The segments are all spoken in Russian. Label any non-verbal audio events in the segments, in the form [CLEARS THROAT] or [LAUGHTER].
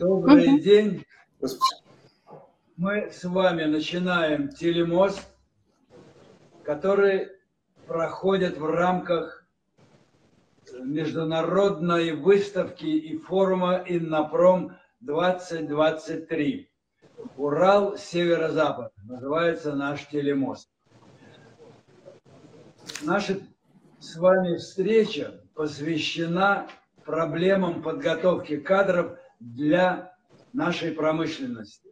Добрый угу. день. Мы с вами начинаем телемост, который проходит в рамках международной выставки и форума Иннопром 2023. Урал, северо-запад. Называется наш телемост. Наша с вами встреча посвящена проблемам подготовки кадров для нашей промышленности.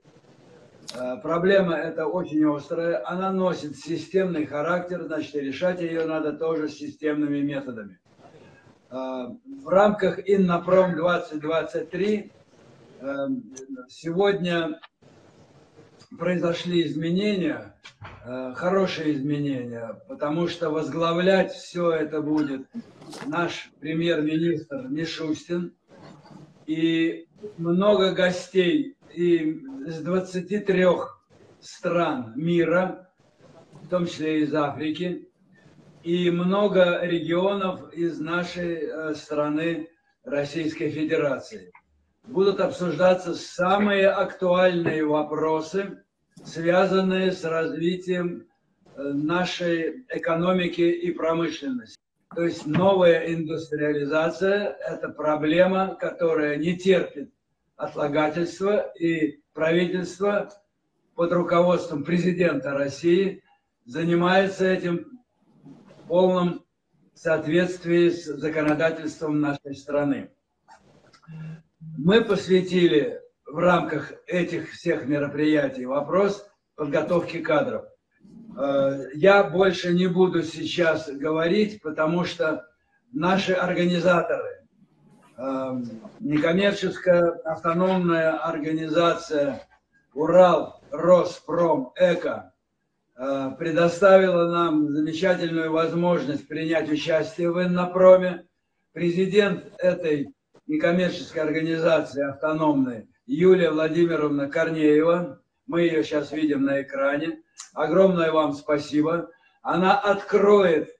Э, проблема эта очень острая, она носит системный характер, значит, решать ее надо тоже системными методами. Э, в рамках Иннопром 2023 э, сегодня произошли изменения, хорошие изменения, потому что возглавлять все это будет наш премьер-министр Мишустин и много гостей и с 23 стран мира, в том числе из Африки, и много регионов из нашей э, страны Российской Федерации. Будут обсуждаться самые актуальные вопросы, связанные с развитием э, нашей экономики и промышленности. То есть новая индустриализация – это проблема, которая не терпит отлагательства, и правительство под руководством президента России занимается этим в полном соответствии с законодательством нашей страны. Мы посвятили в рамках этих всех мероприятий вопрос подготовки кадров – я больше не буду сейчас говорить, потому что наши организаторы, э, некоммерческая автономная организация Урал, Роспром, Эко э, предоставила нам замечательную возможность принять участие в Иннопроме. Президент этой некоммерческой организации автономной Юлия Владимировна Корнеева, мы ее сейчас видим на экране, огромное вам спасибо. Она откроет,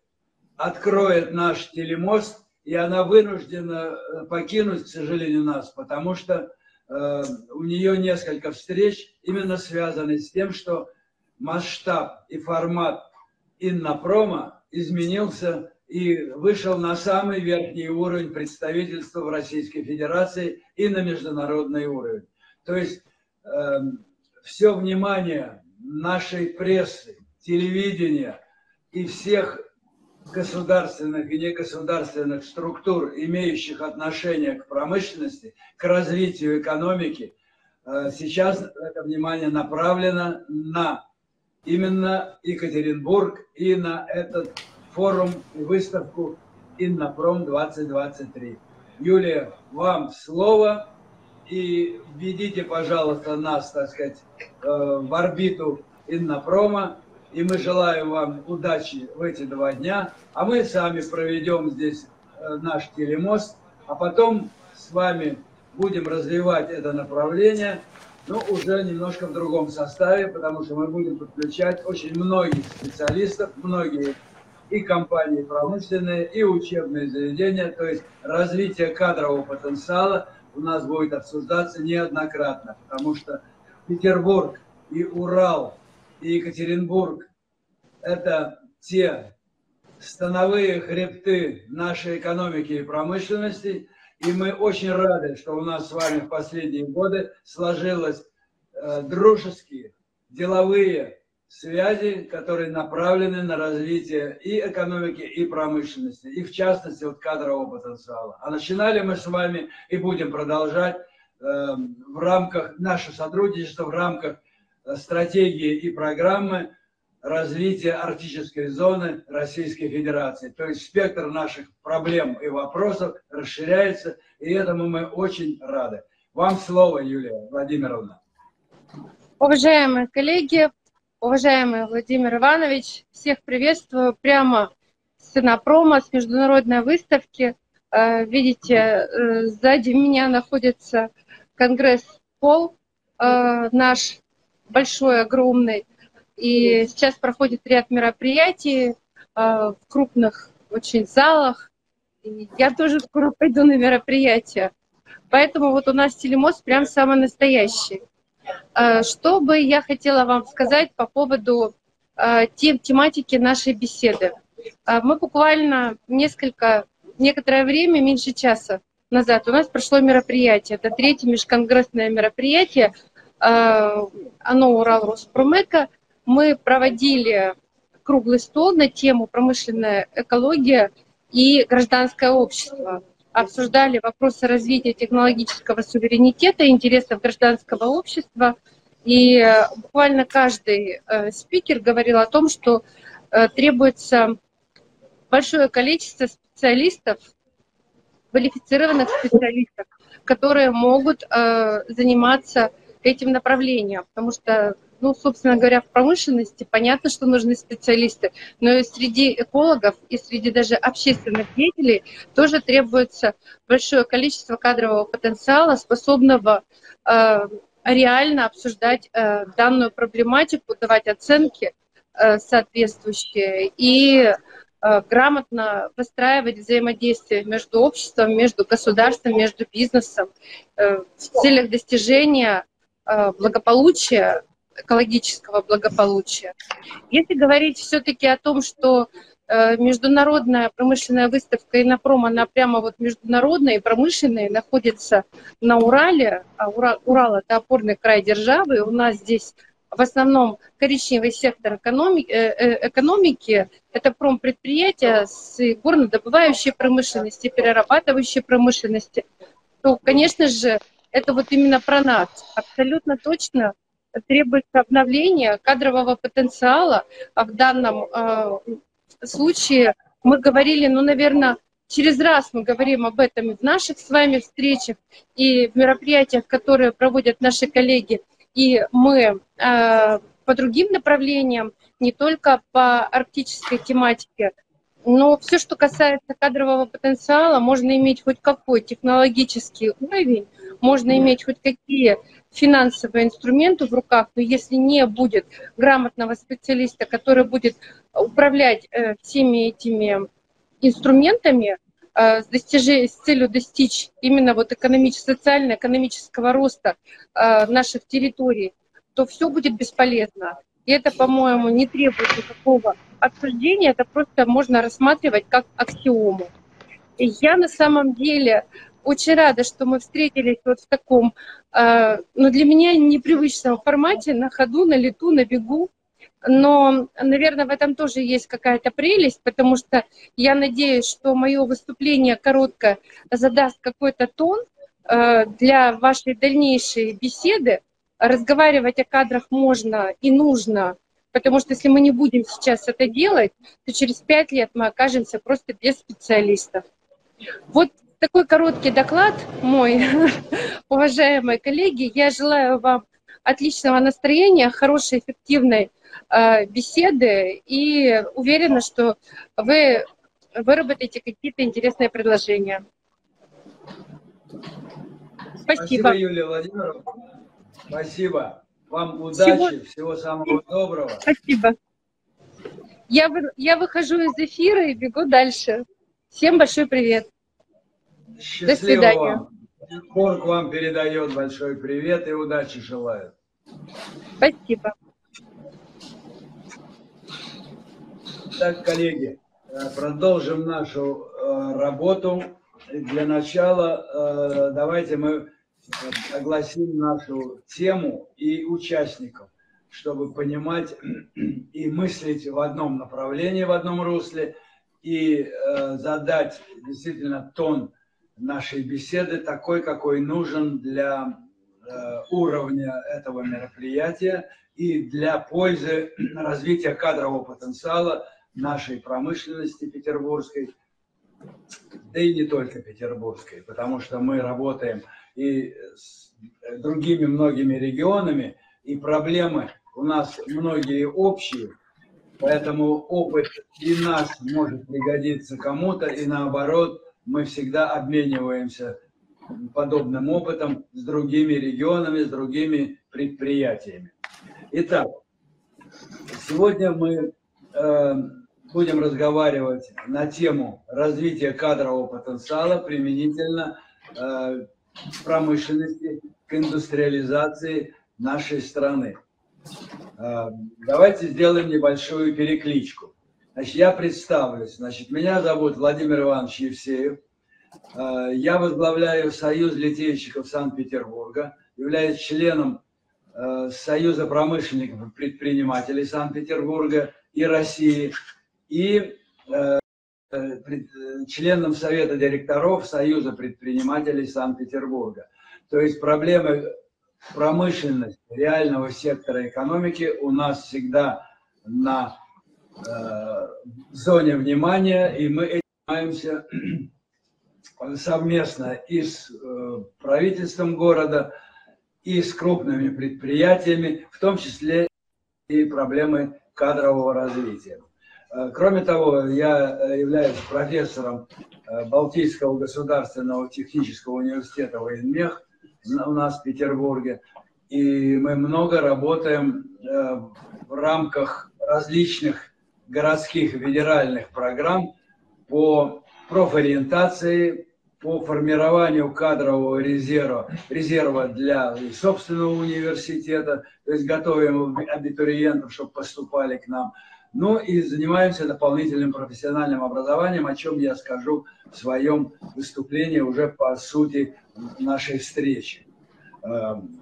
откроет наш телемост, и она вынуждена э, покинуть, к сожалению, нас, потому что э, у нее несколько встреч, именно связанных с тем, что масштаб и формат Иннопрома изменился и вышел на самый верхний уровень представительства в Российской Федерации и на международный уровень. То есть э, все внимание нашей прессы, телевидения и всех государственных и негосударственных структур, имеющих отношение к промышленности, к развитию экономики, э, сейчас это внимание направлено на именно Екатеринбург и на этот форум и выставку Иннопром 2023. Юлия, вам слово и введите, пожалуйста, нас, так сказать, э, в орбиту Иннопрома. И мы желаем вам удачи в эти два дня. А мы сами проведем здесь э, наш телемост, а потом с вами будем развивать это направление, но уже немножко в другом составе, потому что мы будем подключать очень многих специалистов, многие и компании промышленные, и учебные заведения, то есть развитие кадрового потенциала – у нас будет обсуждаться неоднократно, потому что Петербург и Урал и Екатеринбург – это те становые хребты нашей экономики и промышленности, и мы очень рады, что у нас с вами в последние годы сложилось э, дружеские, деловые связи, которые направлены на развитие и экономики, и промышленности, и в частности вот кадрового потенциала. А начинали мы с вами и будем продолжать э, в рамках нашего сотрудничества, в рамках э, стратегии и программы развития арктической зоны Российской Федерации. То есть спектр наших проблем и вопросов расширяется, и этому мы очень рады. Вам слово, Юлия Владимировна. Уважаемые коллеги, Уважаемый Владимир Иванович, всех приветствую прямо с Инопрома, с международной выставки. Э, видите, э, сзади меня находится конгресс Пол, э, наш большой, огромный. И сейчас проходит ряд мероприятий в крупных очень залах. И я тоже скоро пойду на мероприятие. Поэтому вот у нас телемост прям самый настоящий. Э, что бы я хотела вам сказать по поводу э, тем, тематики нашей беседы. Э, мы буквально несколько, некоторое время, меньше часа назад, у нас прошло мероприятие. Это третье межконгрессное мероприятие, оно Урал Роспромека. Мы проводили круглый стол на тему промышленная экология и гражданское общество обсуждали вопросы развития технологического суверенитета, интересов гражданского общества. И э, буквально каждый э, спикер говорил о том, что э, требуется большое количество специалистов, квалифицированных специалистов, которые могут заниматься этим направлением, потому что ну, собственно говоря, в промышленности понятно, что нужны специалисты, но и среди экологов, и среди даже общественных деятелей тоже требуется большое количество кадрового потенциала, способного э, реально обсуждать э, данную проблематику, давать оценки э, соответствующие и э, грамотно выстраивать взаимодействие между обществом, между государством, между бизнесом э, в целях достижения э, благополучия экологического благополучия. Если говорить все-таки о том, что э, международная промышленная выставка Инопром, она прямо вот международная и промышленная, находится на Урале, а Урал, это опорный край державы, у нас здесь в основном коричневый сектор экономики, э, э, экономики это промпредприятия с горнодобывающей промышленности, перерабатывающей промышленности, то, конечно же, это вот именно про нас. Абсолютно точно требуется обновление кадрового потенциала. А в данном э, случае мы говорили, ну, наверное, через раз мы говорим об этом и в наших с вами встречах, и в мероприятиях, которые проводят наши коллеги. И мы э, по другим направлениям, не только по арктической тематике, но все, что касается кадрового потенциала, можно иметь хоть какой технологический уровень, можно иметь хоть какие финансовые инструменты в руках, но если не будет грамотного специалиста, который будет управлять э, всеми этими инструментами э, с, достиж... с целью достичь именно вот экономического, социально-экономического роста э, наших территорий, то все будет бесполезно. И это, по-моему, не требует никакого обсуждения, это просто можно рассматривать как аксиому. И я на самом деле очень рада, что мы встретились вот в таком, э, ну, для меня непривычном формате, на ходу, на лету, на бегу. Но, наверное, в этом тоже есть какая-то прелесть, потому что я надеюсь, что мое выступление короткое задаст какой-то тон э, для вашей дальнейшей беседы. Разговаривать о кадрах можно и нужно, потому что если мы не будем сейчас это делать, то через пять лет мы окажемся просто без специалистов. Вот такой короткий доклад мой, [LAUGHS] уважаемые коллеги. Я желаю вам отличного настроения, хорошей, эффективной э, беседы и уверена, что вы выработаете какие-то интересные предложения. Спасибо. Спасибо, Юлия Владимировна. Спасибо. Вам удачи, всего, всего самого доброго. Спасибо. Я, я выхожу из эфира и бегу дальше. Всем большой привет. Счастливо До свидания. Вам. Вам передает большой привет и удачи желает. Спасибо. Так, коллеги, э, продолжим нашу э, работу. Для начала э, давайте мы огласим нашу тему и участников, чтобы понимать [CLEARS THROAT] и мыслить в одном направлении, в одном русле, и задать действительно тон нашей беседы такой, какой нужен для э, уровня этого мероприятия и для пользы развития кадрового потенциала нашей промышленности петербургской, да и не только петербургской, потому что мы работаем и с другими многими регионами, и проблемы у нас многие общие, поэтому опыт и наш может пригодиться кому-то, и наоборот – мы всегда обмениваемся подобным опытом с другими регионами, с другими предприятиями. Итак, сегодня мы э, будем разговаривать на тему развития кадрового потенциала применительно э, промышленности, к индустриализации нашей страны. Э, давайте сделаем небольшую перекличку. Значит, я представлюсь. Значит, меня зовут Владимир Иванович Евсеев. Э, я возглавляю Союз литейщиков Санкт-Петербурга, являюсь членом э, Союза промышленников и предпринимателей Санкт-Петербурга и России и членом Совета директоров Союза предпринимателей Санкт-Петербурга. То есть проблемы промышленности, реального сектора экономики у нас всегда на э, зоне внимания, и мы этим занимаемся [CLEARS THROAT] совместно и с э, правительством города, и с крупными предприятиями, в том числе и проблемы кадрового развития. Э, кроме того, я э, являюсь профессором э, Балтийского государственного технического университета военмех у нас в Петербурге. И мы много работаем в рамках различных городских федеральных программ по профориентации, по формированию кадрового резерва, резерва для собственного университета, то есть готовим абитуриентов, чтобы поступали к нам – ну и занимаемся дополнительным профессиональным образованием, о чем я скажу в своем выступлении уже по сути нашей встречи. Эм,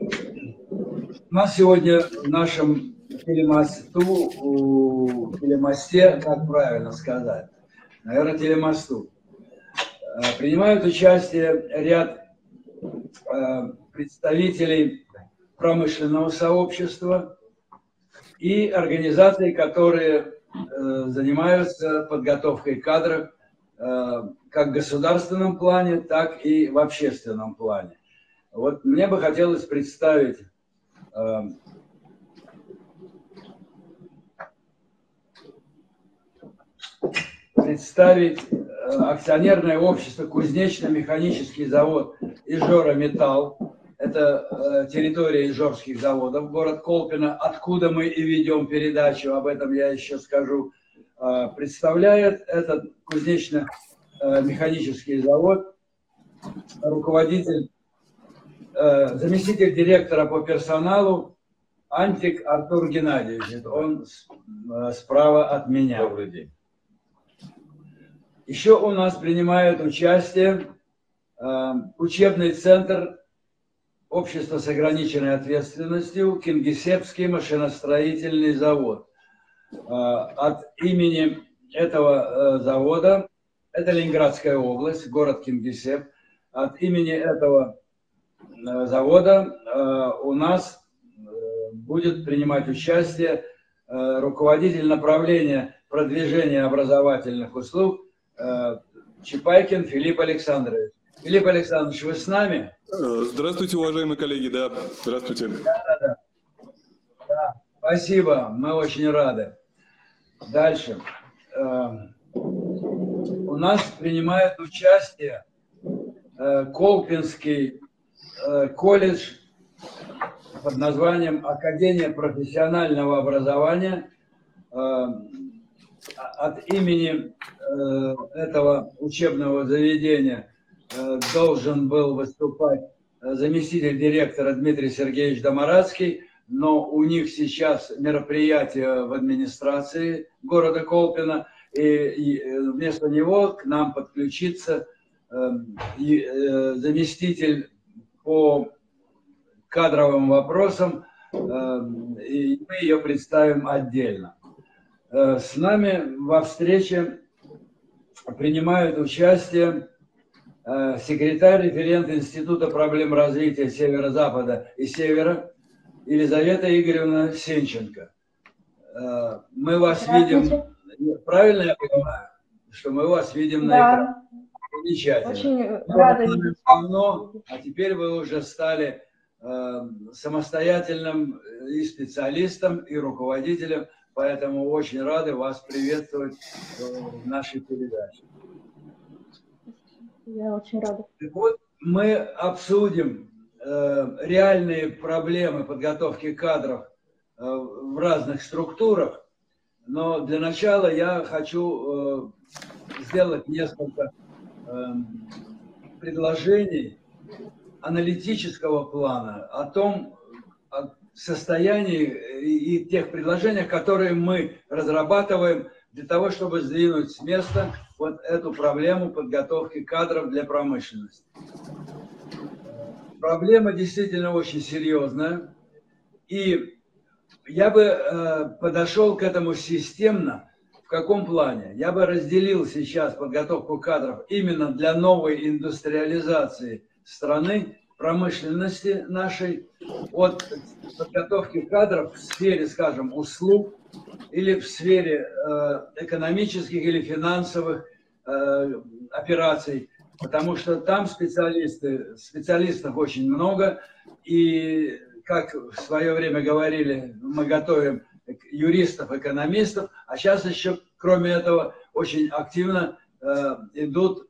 у нас сегодня в нашем телемосту, телемосте, как правильно сказать, наверное, телемосту, э, принимают участие ряд э, представителей промышленного сообщества, и организации, которые э, занимаются подготовкой кадров как в государственном плане, так и в общественном плане. Вот мне бы хотелось представить э, представить акционерное общество «Кузнечно-механический завод Ижора Металл», это э, территория Ижорских заводов, город Колпино, откуда мы и ведем передачу, об этом я еще скажу, э, представляет этот кузнечно-механический завод, руководитель, э, заместитель директора по персоналу Антик Артур Геннадьевич. Он справа от меня. Добрый день. Еще у нас принимает участие учебный центр общество с ограниченной ответственностью Кингисеппский машиностроительный завод. А, от имени этого э, завода, это Ленинградская область, город Кингисепп, от имени этого э, завода э, у нас будет принимать участие руководитель направления продвижения образовательных услуг Чапайкин Филипп Александрович. Филипп Александрович, вы с нами? Э, здравствуйте, уважаемые коллеги, да, здравствуйте. Да, да, да. да спасибо, мы очень рады. Дальше. Эм, у нас принимает участие э, Колпинский э, колледж под названием Академия профессионального образования от имени этого учебного заведения Э, должен был выступать э, заместитель директора Дмитрий Сергеевич Домарадский, но у них сейчас мероприятие в администрации города Колпина, и э, вместо него к нам подключится заместитель по кадровым вопросам, и мы ее представим отдельно. С нами во встрече принимают участие Э, секретарь референт Института проблем развития Северо-Запада и Севера Елизавета Игоревна Сенченко. Э, мы вас видим, правильно я понимаю, что мы вас видим да. на экране? Замечательно. Очень рада. Давно, а теперь вы уже стали э, самостоятельным и специалистом, и руководителем, поэтому очень рады вас приветствовать в нашей передаче. Я очень рада. Вот мы обсудим э, реальные проблемы подготовки кадров э, в разных структурах, но для начала я хочу э, сделать несколько э, предложений аналитического плана, о том состоянии и тех предложениях, которые мы разрабатываем для того, чтобы сдвинуть с места вот эту проблему подготовки кадров для промышленности. Проблема действительно очень серьезная. И я бы э, подошел к этому системно. В каком плане? Я бы разделил сейчас подготовку кадров именно для новой индустриализации страны, промышленности нашей, от подготовки кадров в сфере, скажем, услуг или в сфере э, экономических или финансовых э, операций, потому что там специалисты, специалистов очень много, и как в свое время говорили, мы готовим юристов, экономистов, а сейчас еще, кроме этого, очень активно э, идут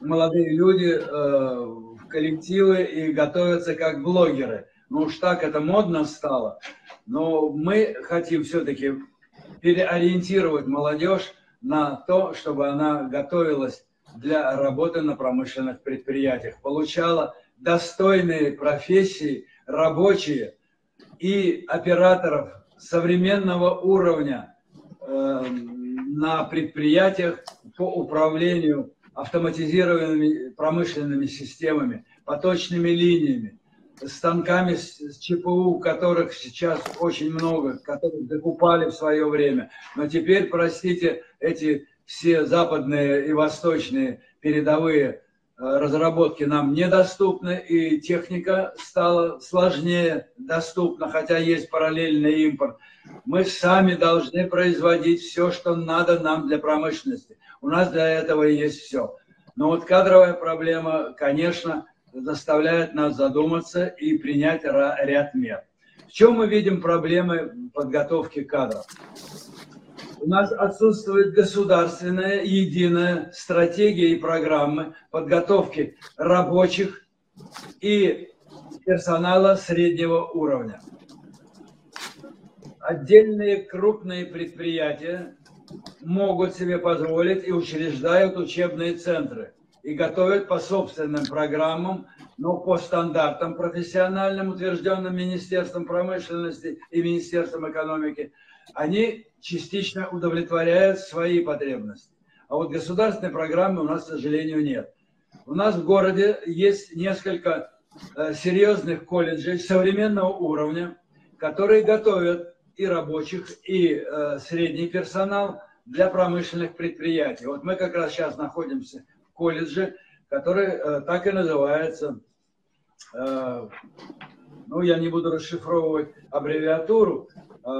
молодые люди э, коллективы и готовятся как блогеры. Ну уж так это модно стало. Но мы хотим все-таки переориентировать молодежь на то, чтобы она готовилась для работы на промышленных предприятиях, получала достойные профессии, рабочие и операторов современного уровня э, на предприятиях по управлению автоматизированными промышленными системами, поточными линиями, станками с ЧПУ, которых сейчас очень много, которых закупали в свое время. Но теперь, простите, эти все западные и восточные передовые разработки нам недоступны, и техника стала сложнее доступна, хотя есть параллельный импорт. Мы сами должны производить все, что надо нам для промышленности. У нас для этого есть все. Но вот кадровая проблема, конечно, заставляет нас задуматься и принять ряд мер. В чем мы видим проблемы подготовки кадров? У нас отсутствует государственная единая стратегия и программы подготовки рабочих и персонала среднего уровня. Отдельные крупные предприятия могут себе позволить и учреждают учебные центры и готовят по собственным программам, но по стандартам профессиональным, утвержденным Министерством промышленности и Министерством экономики, они частично удовлетворяют свои потребности. А вот государственной программы у нас, к сожалению, нет. У нас в городе есть несколько э, серьезных колледжей современного уровня, которые готовят и рабочих, и э, средний персонал для промышленных предприятий. Вот мы как раз сейчас находимся в колледже, который э, так и называется, ну, я не буду расшифровывать аббревиатуру,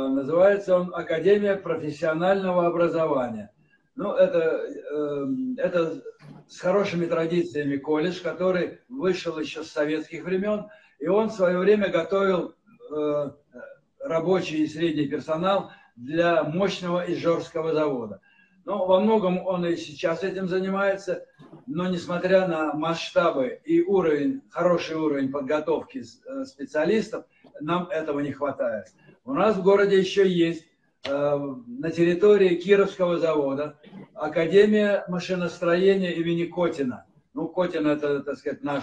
называется он Академия профессионального образования. Ну, это, э, это с хорошими традициями колледж, который вышел еще с советских времен, и он в свое время готовил э, рабочий и средний персонал для мощного Ижорского завода. Но во многом он и сейчас этим занимается, но несмотря на масштабы и уровень, хороший уровень подготовки э, специалистов, нам этого не хватает. У нас в городе еще есть э, на территории Кировского завода Академия машиностроения имени Котина. Ну, Котин это, так сказать, наш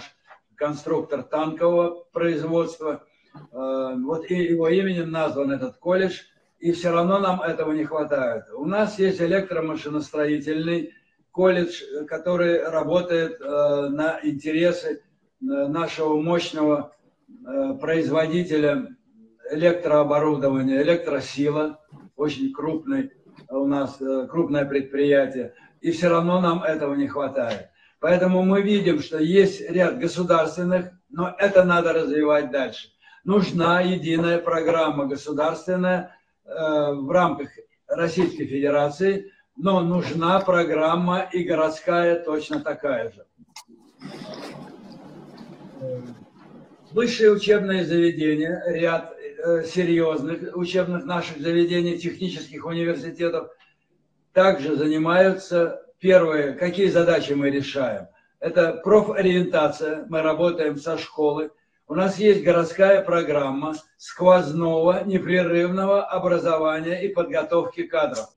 конструктор танкового производства. Э, вот и его именем назван этот колледж, и все равно нам этого не хватает. У нас есть электромашиностроительный колледж, который работает э, на интересы нашего мощного производителя электрооборудования, электросила, очень крупный у нас, крупное предприятие, и все равно нам этого не хватает. Поэтому мы видим, что есть ряд государственных, но это надо развивать дальше нужна единая программа государственная э, в рамках Российской Федерации, но нужна программа и городская точно такая же. Высшие учебные заведения, ряд э, серьезных учебных наших заведений, технических университетов, также занимаются, первые, какие задачи мы решаем. Это профориентация, мы работаем со школы, у нас есть городская программа сквозного непрерывного образования и подготовки кадров.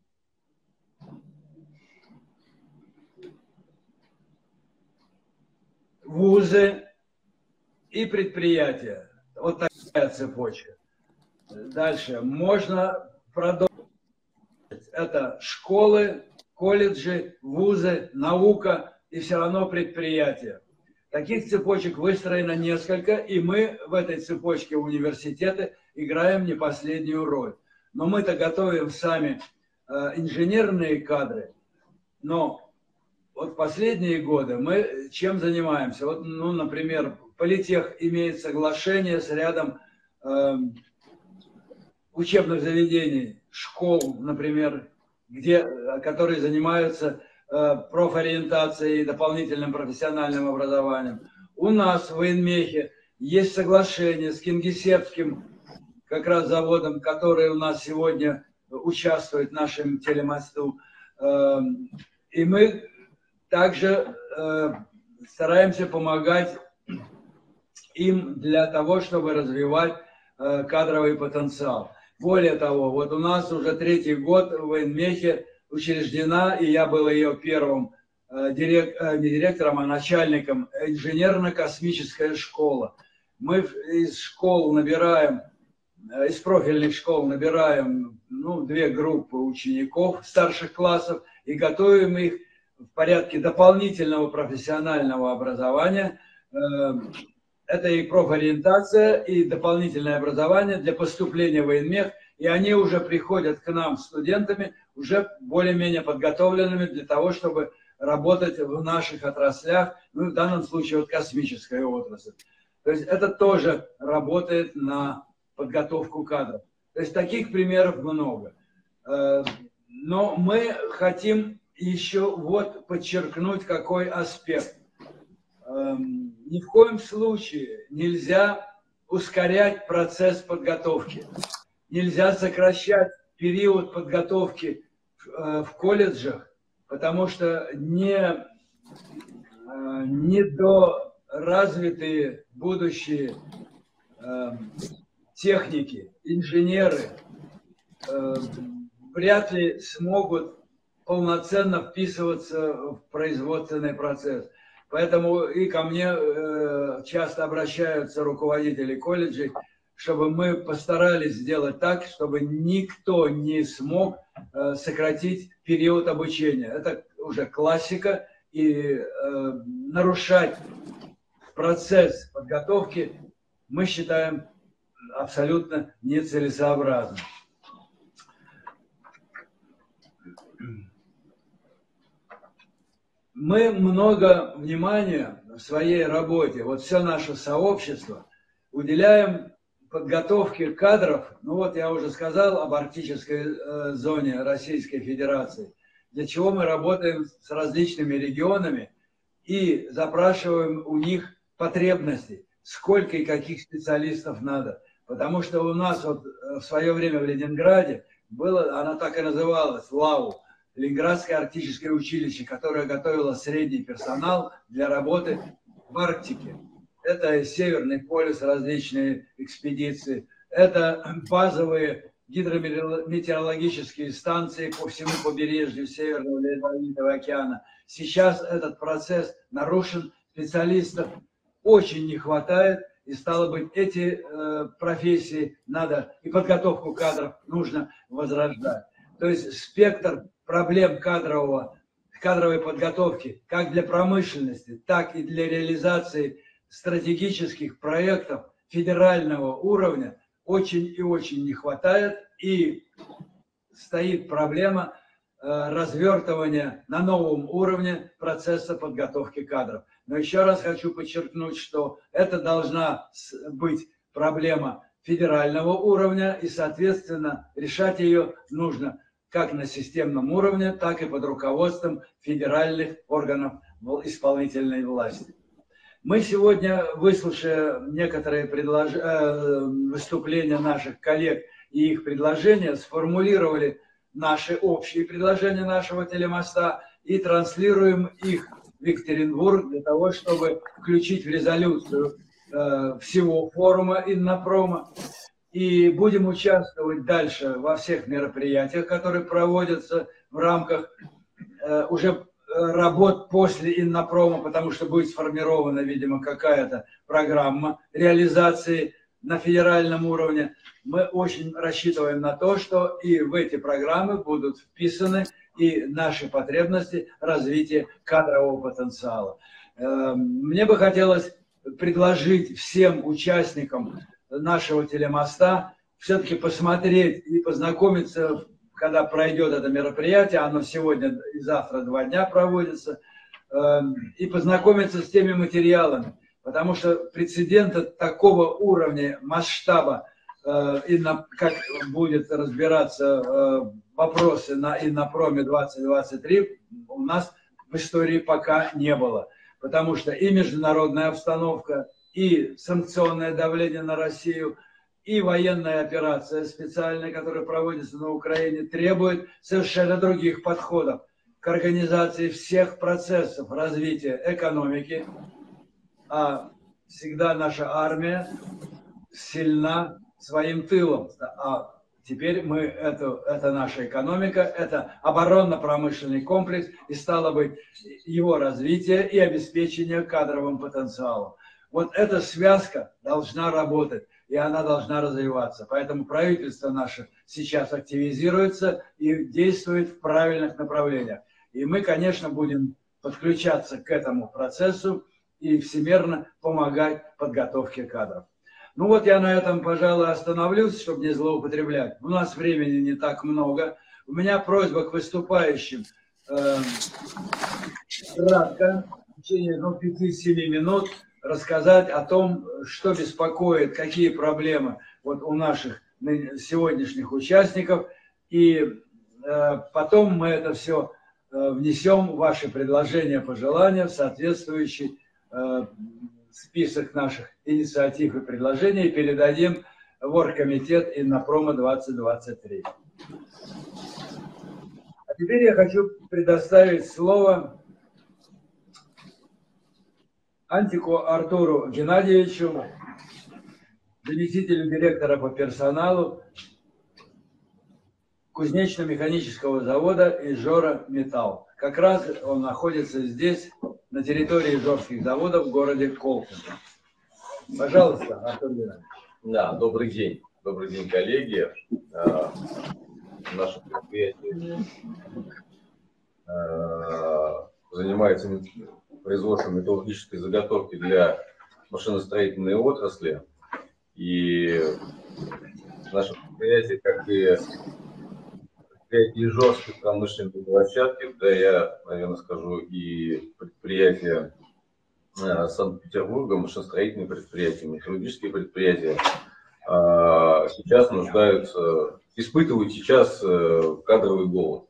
Вузы и предприятия. Вот такая цепочка. Дальше. Можно продолжить. Это школы, колледжи, вузы, наука и все равно предприятия. Таких цепочек выстроено несколько, и мы в этой цепочке университеты играем не последнюю роль. Но мы-то готовим сами э, инженерные кадры, но вот последние годы мы чем занимаемся? Вот, ну, например, Политех имеет соглашение с рядом э, учебных заведений, школ, например, где, которые занимаются э, профориентацией и дополнительным профессиональным образованием. У нас в Военмехе есть соглашение с Кингисеппским как раз заводом, который у нас сегодня участвует в нашем телемосту. Э, и мы также э, стараемся помогать им для того, чтобы развивать э, кадровый потенциал. Более того, вот у нас уже третий год в Военмехе учреждена, и я был ее первым э, дирек, э, не директором, а начальником, инженерно-космическая школа. Мы из школ набираем, э, из профильных школ набираем ну, две группы учеников старших классов и готовим их в порядке дополнительного профессионального образования это и профориентация, и дополнительное образование для поступления в военмех, и они уже приходят к нам студентами, уже более-менее подготовленными для того, чтобы работать в наших отраслях, ну, в данном случае вот космическая отрасль. То есть это тоже работает на подготовку кадров. То есть таких примеров много. Э, но мы хотим еще вот подчеркнуть какой аспект. Ни в коем случае нельзя ускорять процесс подготовки. Нельзя сокращать период подготовки в э, колледжах, потому что не, э, не до развитые будущие эм, техники, инженеры эм, вряд ли смогут полноценно вписываться в производственный процесс. Поэтому и ко мне э, часто обращаются руководители колледжей, чтобы мы постарались сделать так, чтобы никто не смог э, сократить период обучения. Это уже классика, и э, нарушать процесс подготовки мы считаем абсолютно нецелесообразным. Мы много внимания в своей работе, вот все наше сообщество, уделяем подготовке кадров, ну вот я уже сказал об арктической э, зоне Российской Федерации, для чего мы работаем с различными регионами и запрашиваем у них потребности, сколько и каких специалистов надо. Потому что у нас вот э, в свое время в Ленинграде было, она так и называлась, ЛАУ, Ленинградское арктическое училище, которое готовило средний персонал для работы в Арктике. Это Северный полюс, различные экспедиции. Это базовые гидрометеорологические станции по всему побережью Северного Ледовитого океана. Сейчас этот процесс нарушен, специалистов очень не хватает, и стало быть, эти э, профессии надо, и подготовку кадров нужно возрождать. То есть спектр проблем кадрового, кадровой подготовки как для промышленности, так и для реализации стратегических проектов федерального уровня очень и очень не хватает. И стоит проблема э, развертывания на новом уровне процесса подготовки кадров. Но еще раз хочу подчеркнуть, что это должна быть проблема федерального уровня, и, соответственно, решать ее нужно как на системном уровне, так и под руководством федеральных органов исполнительной власти. Мы сегодня, выслушая некоторые предлож... Э, выступления наших коллег и их предложения, сформулировали наши общие предложения нашего телемоста и транслируем их в Екатеринбург для того, чтобы включить в резолюцию э, всего форума Иннопрома и будем участвовать дальше во всех мероприятиях, которые проводятся в рамках э, уже работ после Иннопрома, потому что будет сформирована, видимо, какая-то программа реализации на федеральном уровне. Мы очень рассчитываем на то, что и в эти программы будут вписаны и наши потребности развития кадрового потенциала. Эм, мне бы хотелось предложить всем участникам нашего телемоста все-таки посмотреть и познакомиться, когда пройдет это мероприятие, оно сегодня и завтра два дня проводится, эм, и познакомиться с теми материалами, потому что прецедента такого уровня, масштаба, э, и на, как будет разбираться э, вопросы на Иннопроме 2023, у нас в истории пока не было. Потому что и международная обстановка, и санкционное давление на Россию, и военная операция специальная, которая проводится на Украине, требует совершенно других подходов к организации всех процессов развития экономики. А всегда наша армия сильна своим тылом, а Теперь мы, это, это наша экономика, это оборонно-промышленный комплекс, и стало быть, его развитие и обеспечение кадровым потенциалом. Вот эта связка должна работать, и она должна развиваться. Поэтому правительство наше сейчас активизируется и действует в правильных направлениях. И мы, конечно, будем подключаться к этому процессу и всемерно помогать подготовке кадров. Ну вот я на этом, пожалуй, остановлюсь, чтобы не злоупотреблять. У нас времени не так много. У меня просьба к выступающим э, кратко, в течение ну, 5-7 минут, рассказать о том, что беспокоит, какие проблемы вот у наших сегодняшних участников. И э, потом мы это все э, внесем, ваши предложения, пожелания в соответствующий э, список наших инициатив и предложений и передадим в Оргкомитет Иннопрома 2023. А теперь я хочу предоставить слово Антику Артуру Геннадьевичу, заместителю директора по персоналу кузнечно-механического завода Ижора Металл. Как раз он находится здесь, на территории Ижорских заводов в городе Колпино. Пожалуйста, Артур Геннадьевич. Да, добрый день. Добрый день, коллеги. А, наше предприятие а, занимается производством металлургической заготовки для машиностроительной отрасли. И наше предприятие, как и предприятие Ижорской промышленной площадки, да я, наверное, скажу, и предприятие э, Санкт-Петербурга, машиностроительные предприятия, металлургические предприятия, а, сейчас нуждаются, испытывают сейчас э, кадровый голод.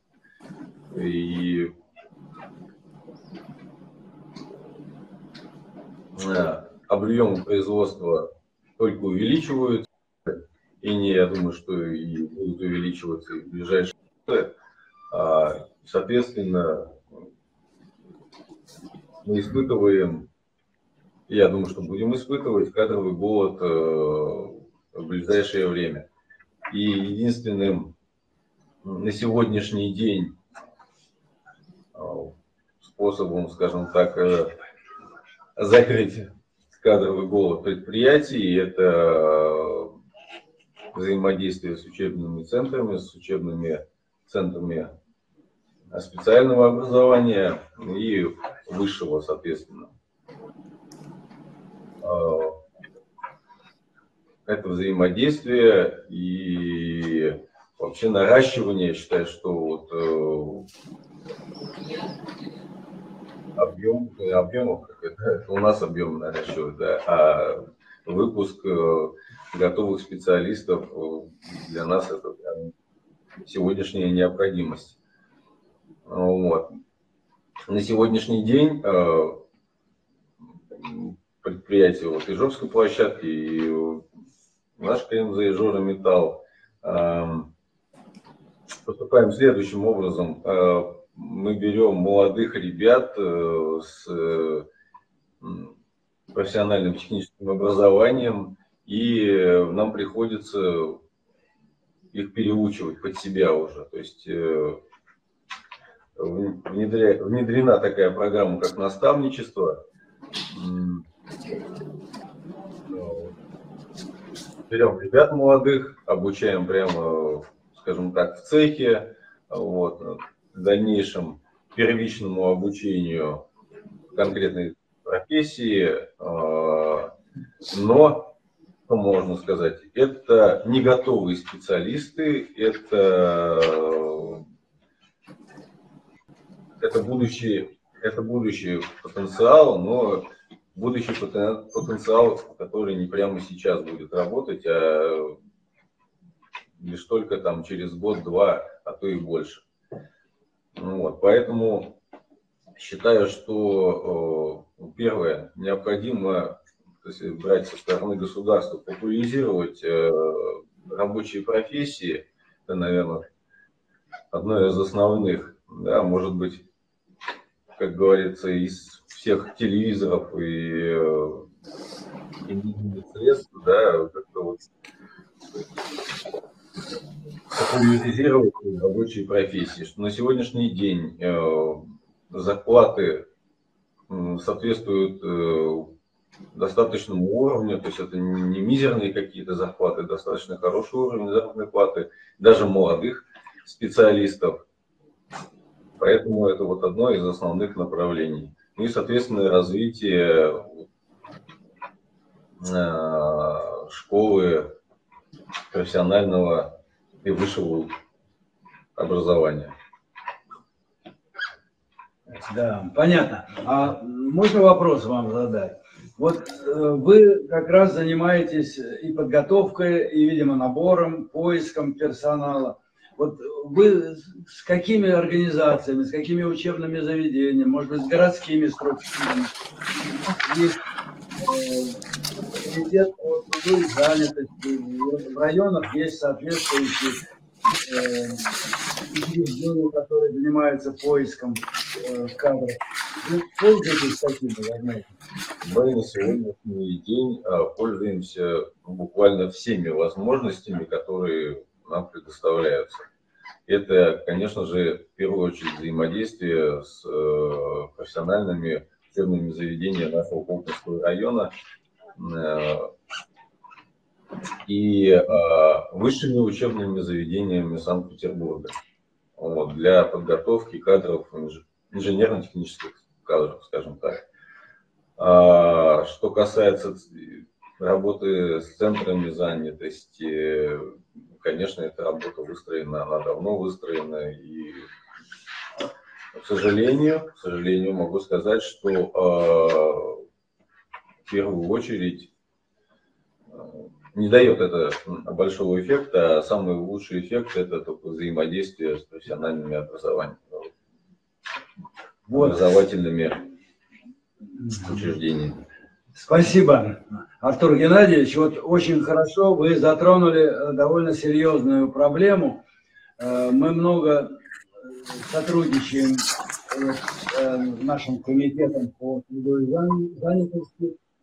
И э, объемы производства только увеличивают, и не, я думаю, что и будут увеличиваться в ближайшие а, соответственно, мы испытываем, я думаю, что будем испытывать кадровый голод э, в ближайшее время. И единственным на сегодняшний день э, способом, скажем так, закрыть кадровый голод предприятий, это взаимодействие с учебными центрами, с учебными центрами специального образования и высшего, соответственно. А, это взаимодействие и вообще наращивание, я считаю, что вот э, объем, объемов, это, это [LAUGHS] у нас объем наращивают, да, а выпуск э, готовых специалистов э, для нас это сегодняшняя необходимость. Вот. На сегодняшний день э, предприятие вот, Ижорской площадки и наш КМЗ Ижора Металл э, поступаем следующим образом. Э, мы берем молодых ребят с профессиональным техническим образованием, и нам приходится их переучивать под себя уже. То есть внедрена такая программа, как наставничество. Берем ребят молодых, обучаем прямо, скажем так, в цехе, вот, дальнейшем первичному обучению конкретной профессии, а, но, можно сказать, это не готовые специалисты, это, это, будущий, это будущий потенциал, но будущий потенциал, который не прямо сейчас будет работать, а лишь только там через год-два, а то и больше. Вот, поэтому считаю, что первое, необходимо то есть, брать со стороны государства, популяризировать э, рабочие профессии, это, наверное, одно из основных, да, может быть, как говорится, из всех телевизоров и, э, и средств, да, как-то вот популяризировать рабочие профессии, что на сегодняшний день э, зарплаты соответствуют э, достаточному уровню, то есть это не мизерные какие-то зарплаты, достаточно хороший уровень заработной платы, даже молодых специалистов. Поэтому это вот одно из основных направлений. Ну и, соответственно, развитие э, школы профессионального и высшего образования. Да, понятно. А можно вопрос вам задать? Вот э, вы как раз занимаетесь и подготовкой, и, видимо, набором, поиском персонала. Вот вы с какими организациями, с какими учебными заведениями, может быть, с городскими структурами, есть э, комитет по труду и занятости, в районах есть соответствующие учреждения, которые занимаются поиском э, кадров. Вы пользуетесь такими возможностями? Мы на сегодняшний день а, пользуемся буквально всеми возможностями, которые нам предоставляются. Это, конечно же, в первую очередь взаимодействие с э, профессиональными учебными заведениями нашего Колпинского района, э, и э, высшими учебными заведениями Санкт-Петербурга вот, для подготовки кадров, инженерно-технических кадров, скажем так. А, что касается работы с центрами занятости, конечно, эта работа выстроена, она давно выстроена, и, к сожалению, к сожалению, могу сказать, что э, первую очередь не дает это большого эффекта, а самый лучший эффект это только взаимодействие с профессиональными образованиями, вот. образовательными учреждениями. Спасибо, Артур Геннадьевич. Вот очень хорошо вы затронули э, довольно серьезную проблему. Э, мы много сотрудничаем с э, нашим комитетом по трудовой занятости.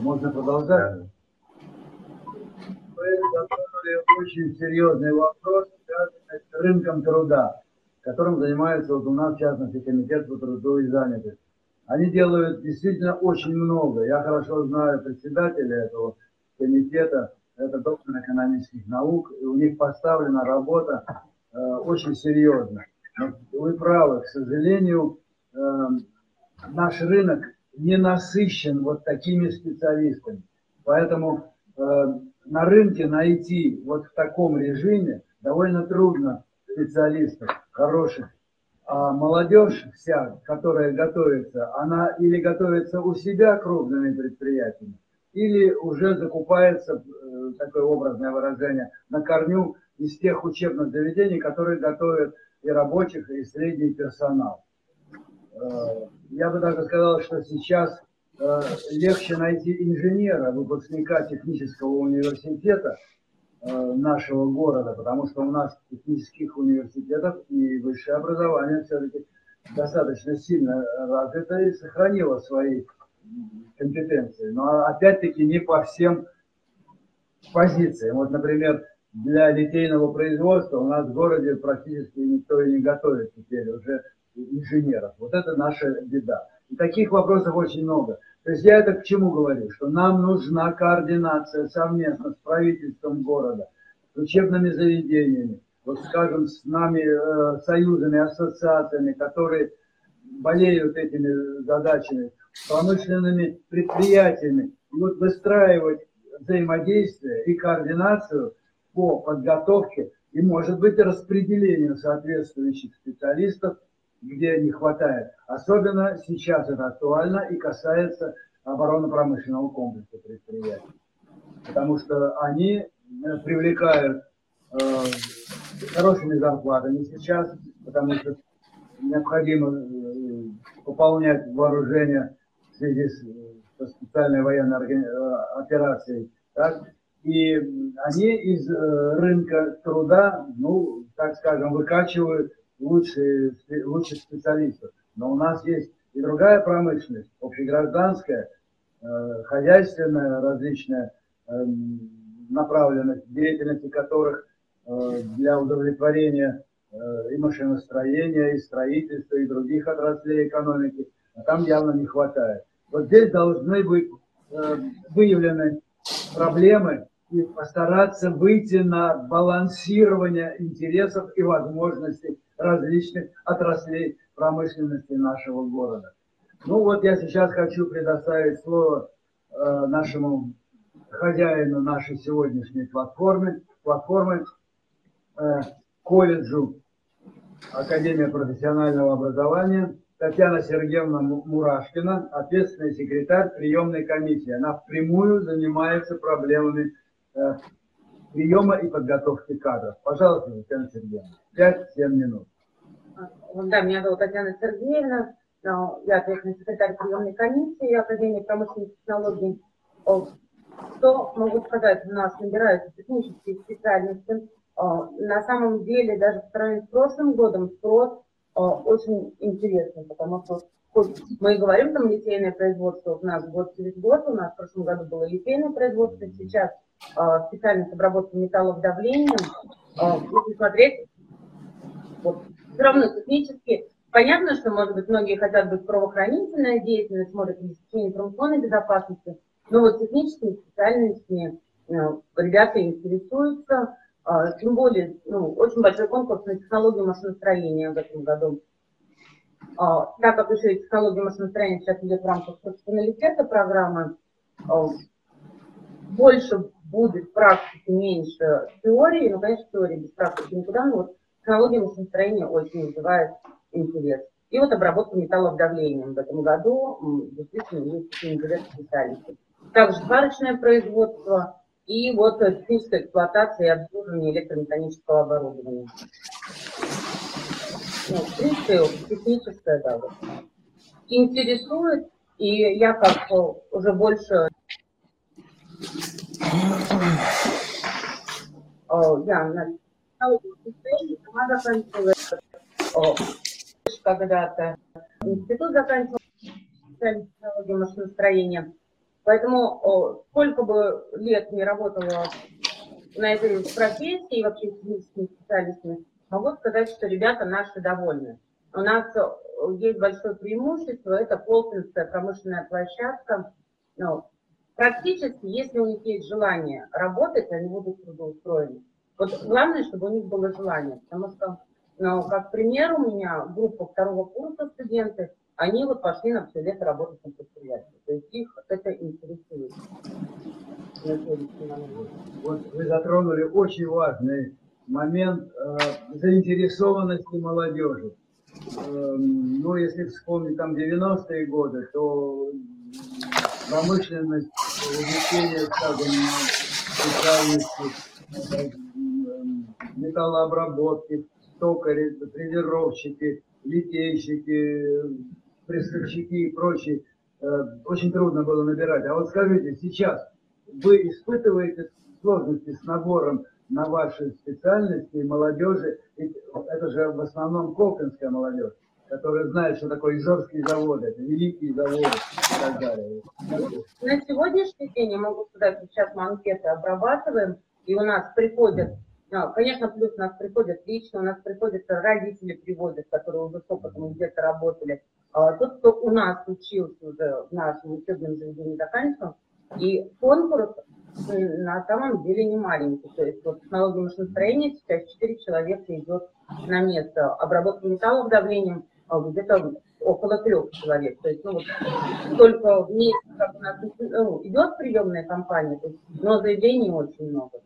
Можно продолжать? Вы затронули очень серьезный вопрос, связанный с рынком труда, которым занимается вот у нас, в частности, Комитет по труду и занятости. Они делают действительно очень много. Я хорошо знаю председателя этого комитета, это доктор экономических наук, и у них поставлена работа э, очень серьезно. Но вы правы, к сожалению, э, наш рынок не насыщен вот такими специалистами. Поэтому э, на рынке найти вот в таком режиме довольно трудно специалистов хороших. А молодежь вся, которая готовится, она или готовится у себя крупными предприятиями, или уже закупается, э, такое образное выражение, на корню из тех учебных заведений, которые готовят и рабочих, и средний персонал. Э, я бы даже сказал, что сейчас э, легче найти инженера, выпускника технического университета нашего города, потому что у нас технических университетов и высшее образование все-таки достаточно сильно развито и сохранило свои компетенции. Но опять-таки не по всем позициям. Вот, например, для литейного производства у нас в городе практически никто и не готовит теперь уже инженеров. Вот это наша беда. И таких вопросов очень много. То есть я это к чему говорю? Что нам нужна координация совместно с правительством города, с учебными заведениями, вот скажем, с нами, э, союзами, ассоциациями, которые болеют этими задачами, промышленными предприятиями. И вот выстраивать взаимодействие и координацию по подготовке и, может быть, распределению соответствующих специалистов, где не хватает. Особенно сейчас это актуально и касается оборонно-промышленного комплекса предприятий. Потому что они э, привлекают э, хорошими зарплатами сейчас, потому что необходимо э, пополнять вооружение в связи с, со специальной военной э, операцией. Так? И они из э, рынка труда, ну, так скажем, выкачивают лучшие, лучших специалистов. Но у нас есть и другая промышленность, общегражданская, хозяйственная, различная эм, направленность деятельности которых для удовлетворения Э, и машиностроения, и строительства, и других отраслей экономики, а там явно не хватает. Вот здесь должны быть э, выявлены проблемы и постараться выйти на балансирование интересов и возможностей различных отраслей промышленности нашего города. Ну вот я сейчас хочу предоставить слово э, нашему хозяину нашей сегодняшней платформы, платформы колледжу Академия профессионального образования Татьяна Сергеевна Мурашкина, ответственный секретарь приемной комиссии. Она впрямую занимается проблемами э, приема и подготовки кадров. Пожалуйста, Татьяна Сергеевна, 5-7 минут. Да, меня зовут Татьяна Сергеевна, я ответственный секретарь приемной комиссии Академии промышленных технологий. Что могу сказать, у нас набираются технические специальности, на самом деле, даже по сравнению с прошлым годом, спрос очень интересный, потому что мы и говорим там литейное производство, у нас год через год, у нас в прошлом году было литейное производство, сейчас специальность обработки металлов давлением. Если смотреть, вот, все равно технически Понятно, что, может быть, многие хотят быть правоохранительной деятельность, смотрят обеспечение информационной безопасности, но вот техническими специальностями ребята интересуются, тем более, ну, очень большой конкурс на технологию машиностроения в этом году. Так как еще и технология машиностроения сейчас идет в рамках профессионалитета программы, больше будет практики, меньше теории. Ну, конечно, теория без практики никуда, но вот технология машиностроения очень вызывает интерес. И вот обработка металлов давлением в этом году действительно есть интерес специалистов. Также сварочное производство, и вот техническая эксплуатация и обслуживание электромеханического оборудования. Ну, в принципе, техническая, да, вот. Интересует, и я как уже больше я сама заканчивала когда-то институт заканчивал технологии машиностроения. Поэтому сколько бы лет не работала на этой профессии вообще с техническими специалистами, могу сказать, что ребята наши довольны. У нас есть большое преимущество, это Колпинская промышленная площадка. Ну, практически, если у них есть желание работать, они будут трудоустроены. Вот главное, чтобы у них было желание, потому что, ну, как пример, у меня группа второго курса студенты, они вот пошли на все лето работать на предприятии. То есть их это интересует. Вот вы затронули очень важный момент э, заинтересованности молодежи. Э, ну, если вспомнить там 90-е годы, то промышленность скажем, специальности э, металлообработки, токари, фрезеровщики, литейщики, пресовщики и прочие, э, очень трудно было набирать. А вот скажите, сейчас вы испытываете сложности с набором на ваши специальности молодежи, ведь это же в основном колпинская молодежь, которая знает, что такое Ижорские заводы, это великие заводы и так далее. На сегодняшний день я могу сказать, сейчас мы анкеты обрабатываем, и у нас приходят, а, конечно, плюс у нас приходят лично, у нас приходят родители приводят, которые уже с опытом где-то работали. А тот, кто у нас учился уже в нашем учебном заведении, заканчивал, и конкурс на самом деле не маленький. То есть вот технология машиностроения сейчас 4 человека идет на место. Обработка металлов давлением где-то около трех человек. То есть, ну, вот только в месяц, как у нас ну, идет приемная кампания, то есть, но заявлений очень много.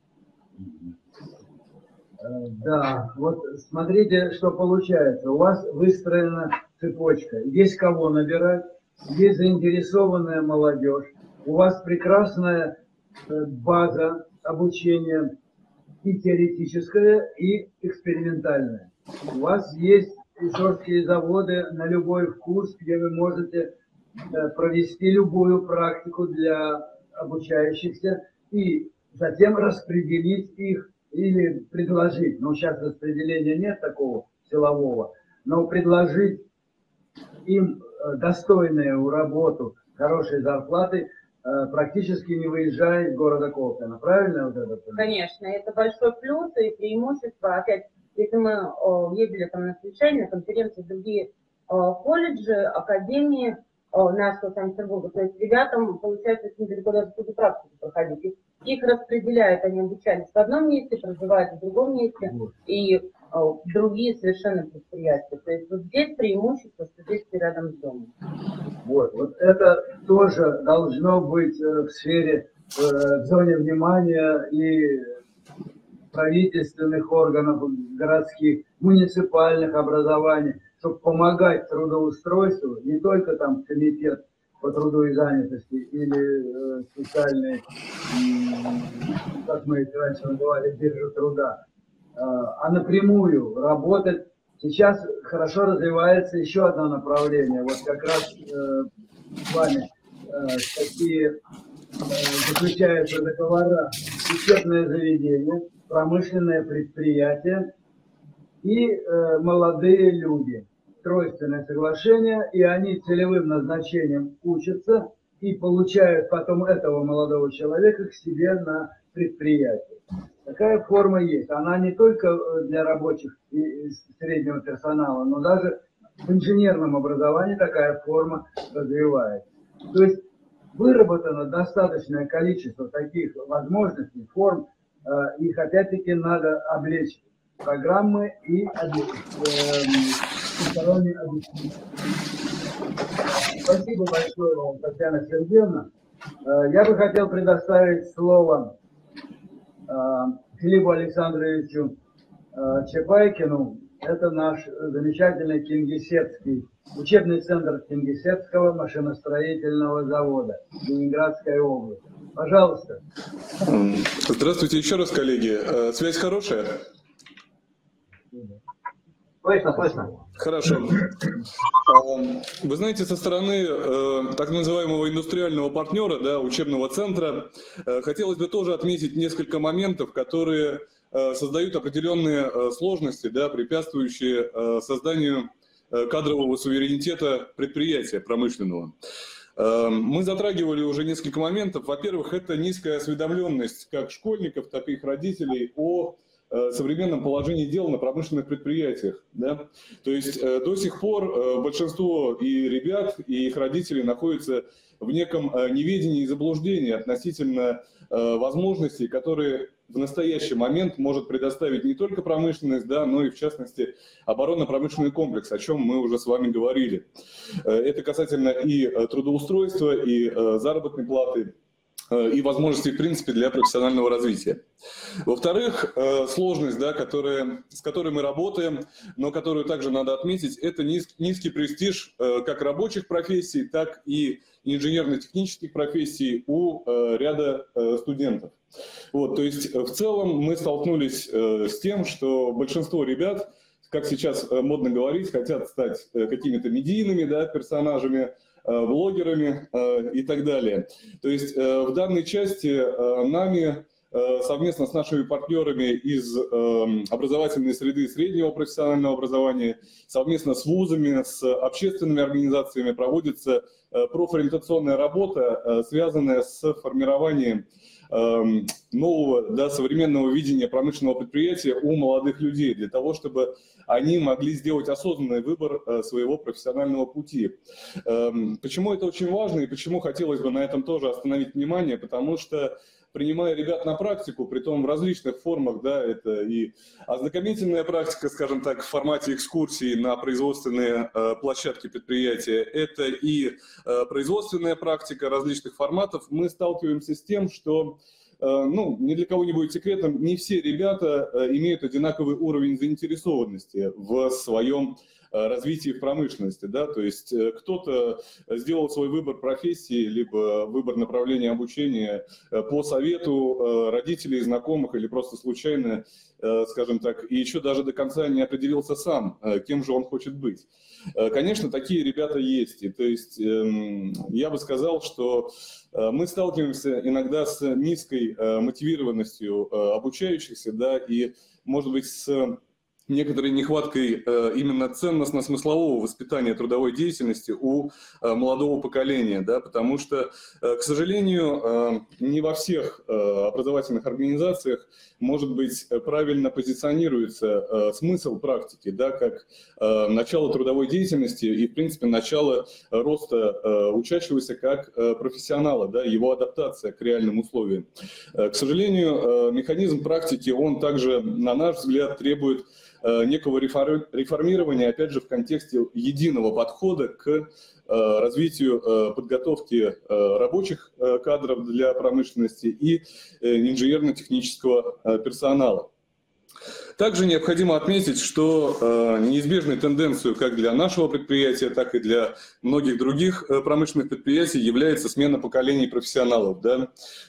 Э, Да, вот смотрите, что получается. У вас выстроена цепочка. Есть кого набирать, есть заинтересованная молодежь. У вас прекрасная э, база обучения и теоретическая, и экспериментальная. У вас есть исорские заводы на любой вкус, где вы можете э, провести любую практику для обучающихся и затем распределить их или предложить. Ну, сейчас распределения нет такого силового, но предложить им э, достойную работу, хорошие зарплаты, э, практически не выезжая из города Колпина. Правильно вот это? Конечно, это большой плюс и преимущество. Опять, если мы э, ездили там на совещание, на конференции другие э, колледжи, академии э, нашего Санкт-Петербурга, то есть ребятам, получается, очень далеко даже буду практику проходить. Их, распределяют, они обучались в одном месте, проживают в другом месте, и другие совершенно предприятия. То есть вот здесь преимущество, что здесь ты рядом с домом. Вот, вот это тоже должно быть в сфере, в зоне внимания и правительственных органов, городских, муниципальных образований, чтобы помогать трудоустройству, не только там комитет по труду и занятости или э, специальный, м, как мы их раньше называли, биржа труда, э, а напрямую работать. Сейчас хорошо развивается еще одно направление. Вот как раз э, с вами э, такие э, заключаются договора учебное заведение, промышленное предприятие и э, молодые люди. Тройственное соглашение, и они целевым назначением учатся и получают потом этого молодого человека к себе на предприятие. Такая форма есть. Она не только э, для рабочих и среднего персонала, но даже в инженерном образовании такая форма развивается. То есть выработано достаточное количество таких возможностей, форм, э, их опять-таки надо облечь программы и обе- эм, обеспечить. Спасибо большое вам, Татьяна Сергеевна. Э, Я бы хотел предоставить слово э, Филиппу Александровичу Чапайкину. Это наш замечательный Кингисеппский, учебный центр Кингисеппского машиностроительного завода, Ленинградская область. Пожалуйста. Здравствуйте еще раз, коллеги. Э, Связь хорошая? Слышно, слышно. Хорошо. Эм, Вы знаете, со стороны э, так называемого индустриального партнера, да, учебного центра, э, хотелось бы тоже отметить несколько моментов, которые э, создают определенные э, сложности, да, препятствующие э, созданию э, кадрового суверенитета предприятия промышленного. Э, Мы затрагивали уже несколько моментов. Во-первых, это низкая осведомленность как школьников, так и их родителей о э, современном положении дел на промышленных предприятиях. Да? То есть э, до сих пор э, большинство и ребят, и их родителей находятся в неком э, неведении и заблуждении относительно э, возможностей, которые в настоящий момент может предоставить не только промышленность, да, но и в частности оборонно-промышленный комплекс, о чем мы уже с вами говорили. Э, Это касательно и э, трудоустройства, и э, заработной платы, Э, и возможностей, в принципе, для профессионального развития. Во-вторых, э, сложность, да, которая, с которой мы работаем, но которую также надо отметить, это низкий престиж э, как рабочих профессий, так и инженерно-технических профессий у ряда студентов. Вот, то есть в целом мы столкнулись с тем, что большинство ребят, как сейчас модно говорить, хотят стать какими-то медийными да, персонажами, Э, блогерами э, и так далее. То есть э, в данной части нами совместно с нашими партнерами из образовательной среды среднего профессионального образования, совместно с вузами, с общественными организациями проводится профориентационная работа, связанная с формированием Эм, нового, да, современного видения промышленного предприятия у молодых людей, для того, чтобы они могли сделать осознанный выбор э, своего профессионального пути. Эм, почему это очень важно и почему хотелось бы на этом тоже остановить внимание? Потому что принимая ребят на практику, при том в различных формах, да, это и ознакомительная практика, скажем так, в формате экскурсии на производственные э, площадки предприятия, это и э, производственная практика различных форматов, мы сталкиваемся с тем, что э, ну, ни для кого не будет секретом, не все ребята э, имеют одинаковый уровень заинтересованности в своем развитии в промышленности, да, то есть э, кто-то сделал свой выбор профессии, либо выбор направления обучения э, по совету родителей, знакомых или просто случайно, скажем так, и еще даже до конца не определился сам, кем же он хочет быть. Конечно, такие ребята есть, и то есть эм, я бы сказал, что мы сталкиваемся иногда с низкой мотивированностью обучающихся, да, и, может быть, с некоторой нехваткой э, именно ценностно-смыслового воспитания трудовой деятельности у э, молодого поколения, да, потому что, э, к сожалению, не во всех образовательных организациях, может быть, правильно позиционируется смысл практики, да, как начало трудовой деятельности и, в принципе, начало роста учащегося как профессионала, да, его адаптация к реальным условиям. К сожалению, механизм практики, он также, на наш взгляд, требует некого реформирования, опять же, в контексте единого подхода к э, развитию э, подготовки рабочих кадров для промышленности и инженерно-технического персонала. Также необходимо отметить, что неизбежной тенденцией как для нашего предприятия, так и для многих других промышленных предприятий является смена поколений профессионалов. Да?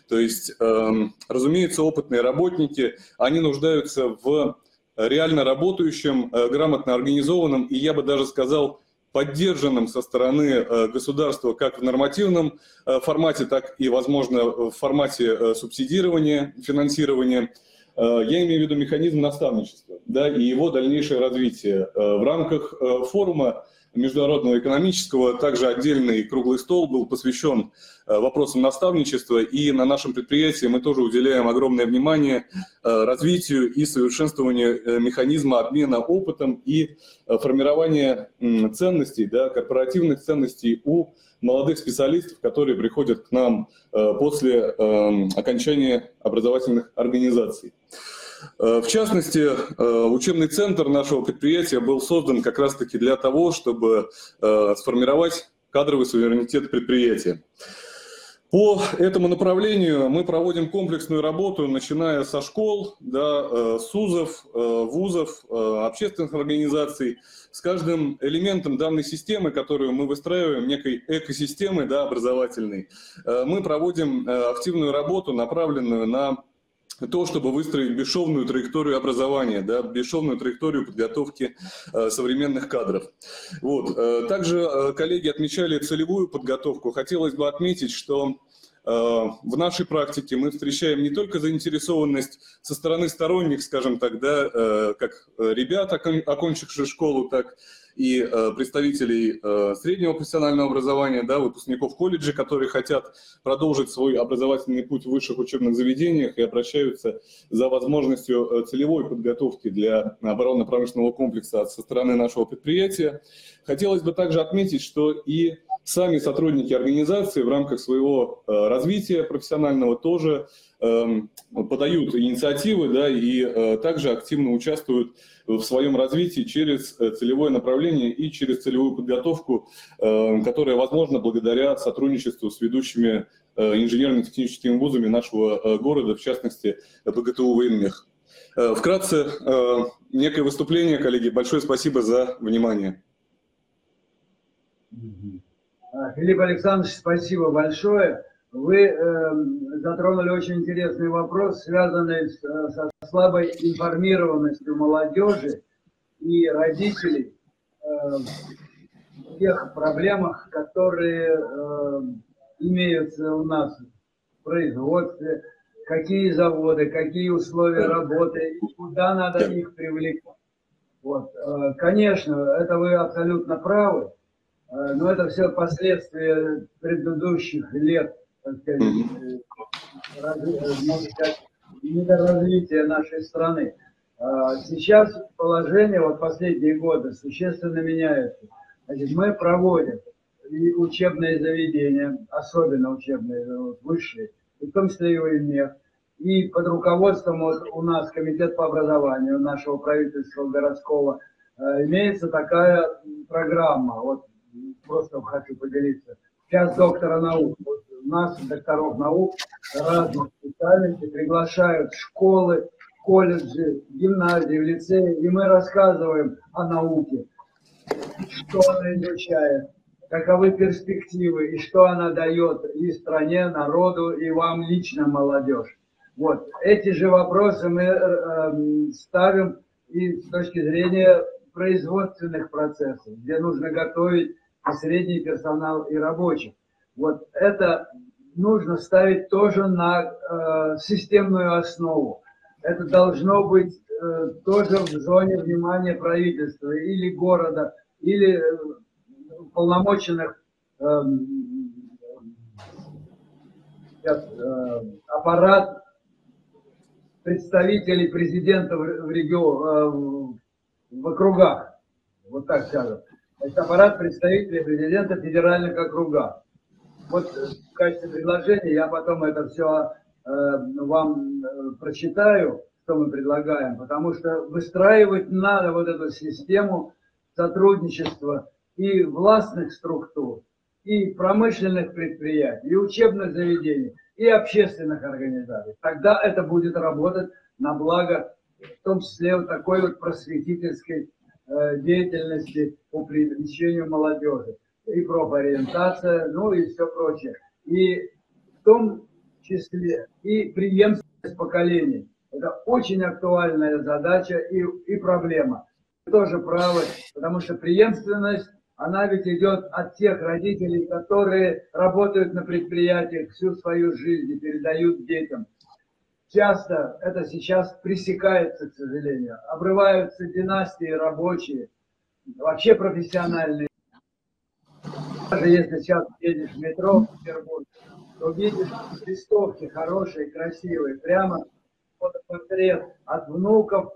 То есть, эм, разумеется, опытные работники, они нуждаются в реально работающим, э, грамотно организованным и, я бы даже сказал, поддержанным со стороны э, государства как в нормативном э, формате, так и, возможно, в формате субсидирования, финансирования. Я имею в виду механизм наставничества да, и его дальнейшее развитие. В рамках форума международного экономического. Также отдельный круглый стол был посвящен э, вопросам наставничества, и на нашем предприятии мы тоже уделяем огромное внимание э, развитию и совершенствованию э, механизма обмена опытом и формирования ценностей, да, корпоративных ценностей у молодых специалистов, которые приходят к нам после эм, окончания образовательных организаций. Э, в частности, э, учебный центр нашего предприятия был создан как раз-таки для того, чтобы э, сформировать кадровый суверенитет предприятия. По этому направлению мы проводим комплексную работу, начиная со школ, да, СУЗов, вузов, общественных организаций. С каждым элементом данной системы, которую мы выстраиваем, некой экосистемы да, образовательной, мы проводим активную работу, направленную на то, чтобы выстроить бесшовную траекторию образования, да, бесшовную траекторию подготовки э, современных кадров. Вот. Э, также э, коллеги отмечали целевую подготовку. Хотелось бы отметить, что э, в нашей практике мы встречаем не только заинтересованность со стороны сторонних, скажем так, да, э, как ребят, окончивших школу, так и э, представителей э, среднего профессионального образования, да, выпускников колледжа, которые хотят продолжить свой образовательный путь в высших учебных заведениях и обращаются за возможностью э, целевой подготовки для оборонно-промышленного комплекса со стороны нашего предприятия. Хотелось бы также отметить, что и сами сотрудники организации в рамках своего развития профессионального тоже эм, подают инициативы да, и также активно участвуют в своем развитии через э, целевое направление и через целевую подготовку, э, которая возможна благодаря сотрудничеству с ведущими инженерно-техническими вузами нашего города, в частности, ПГТУ «Военмех». Вкратце, некое выступление, коллеги. Большое спасибо за внимание. Филипп Александрович, спасибо большое. Вы э, затронули очень интересный вопрос, связанный с, со слабой информированностью молодежи и родителей э, тех проблемах, которые э, имеются у нас в производстве, какие заводы, какие условия работы, куда надо их привлекать. Вот. Э, конечно, это вы абсолютно правы, э, но это все последствия предыдущих лет так сказать, недоразвития нашей страны. А сейчас положение, вот последние годы, существенно меняется. Значит, мы проводим и учебные заведения, особенно учебные, высшие, и в том числе и УИМЕХ, и под руководством вот, у нас Комитет по образованию нашего правительства городского э, имеется такая программа, вот просто хочу поделиться, час доктора наук. Вот, нас, докторов наук разных специальностей, приглашают в школы, колледжи, гимназии, лицеи, и мы рассказываем о науке, что она изучает, каковы перспективы и что она дает и стране, народу, и вам лично, молодежь. Вот. Эти же вопросы мы э, ставим и с точки зрения производственных процессов, где нужно готовить и средний персонал, и рабочих. Вот это нужно ставить тоже на э, системную основу. Это должно быть э, тоже в зоне внимания правительства или города, или полномоченных э, сейчас, э, аппарат представителей президента в, в, регион, э, в округах, вот так скажем. Это аппарат представителей президента в федеральных округах. Вот в качестве предложения я потом это все э, вам э, прочитаю, что мы предлагаем, потому что выстраивать надо вот эту систему сотрудничества и властных структур, и промышленных предприятий, и учебных заведений, и общественных организаций. Тогда это будет работать на благо, в том числе вот такой вот просветительской деятельности по привлечению молодежи и профориентация, ну и все прочее. И в том числе и преемственность поколений. Это очень актуальная задача и, и проблема. Вы тоже правы, потому что преемственность, она ведь идет от тех родителей, которые работают на предприятиях всю свою жизнь и передают детям. Часто это сейчас пресекается, к сожалению. Обрываются династии рабочие, вообще профессиональные даже если сейчас едешь в метро в Петербурге, то видишь листовки хорошие, красивые, прямо портрет от внуков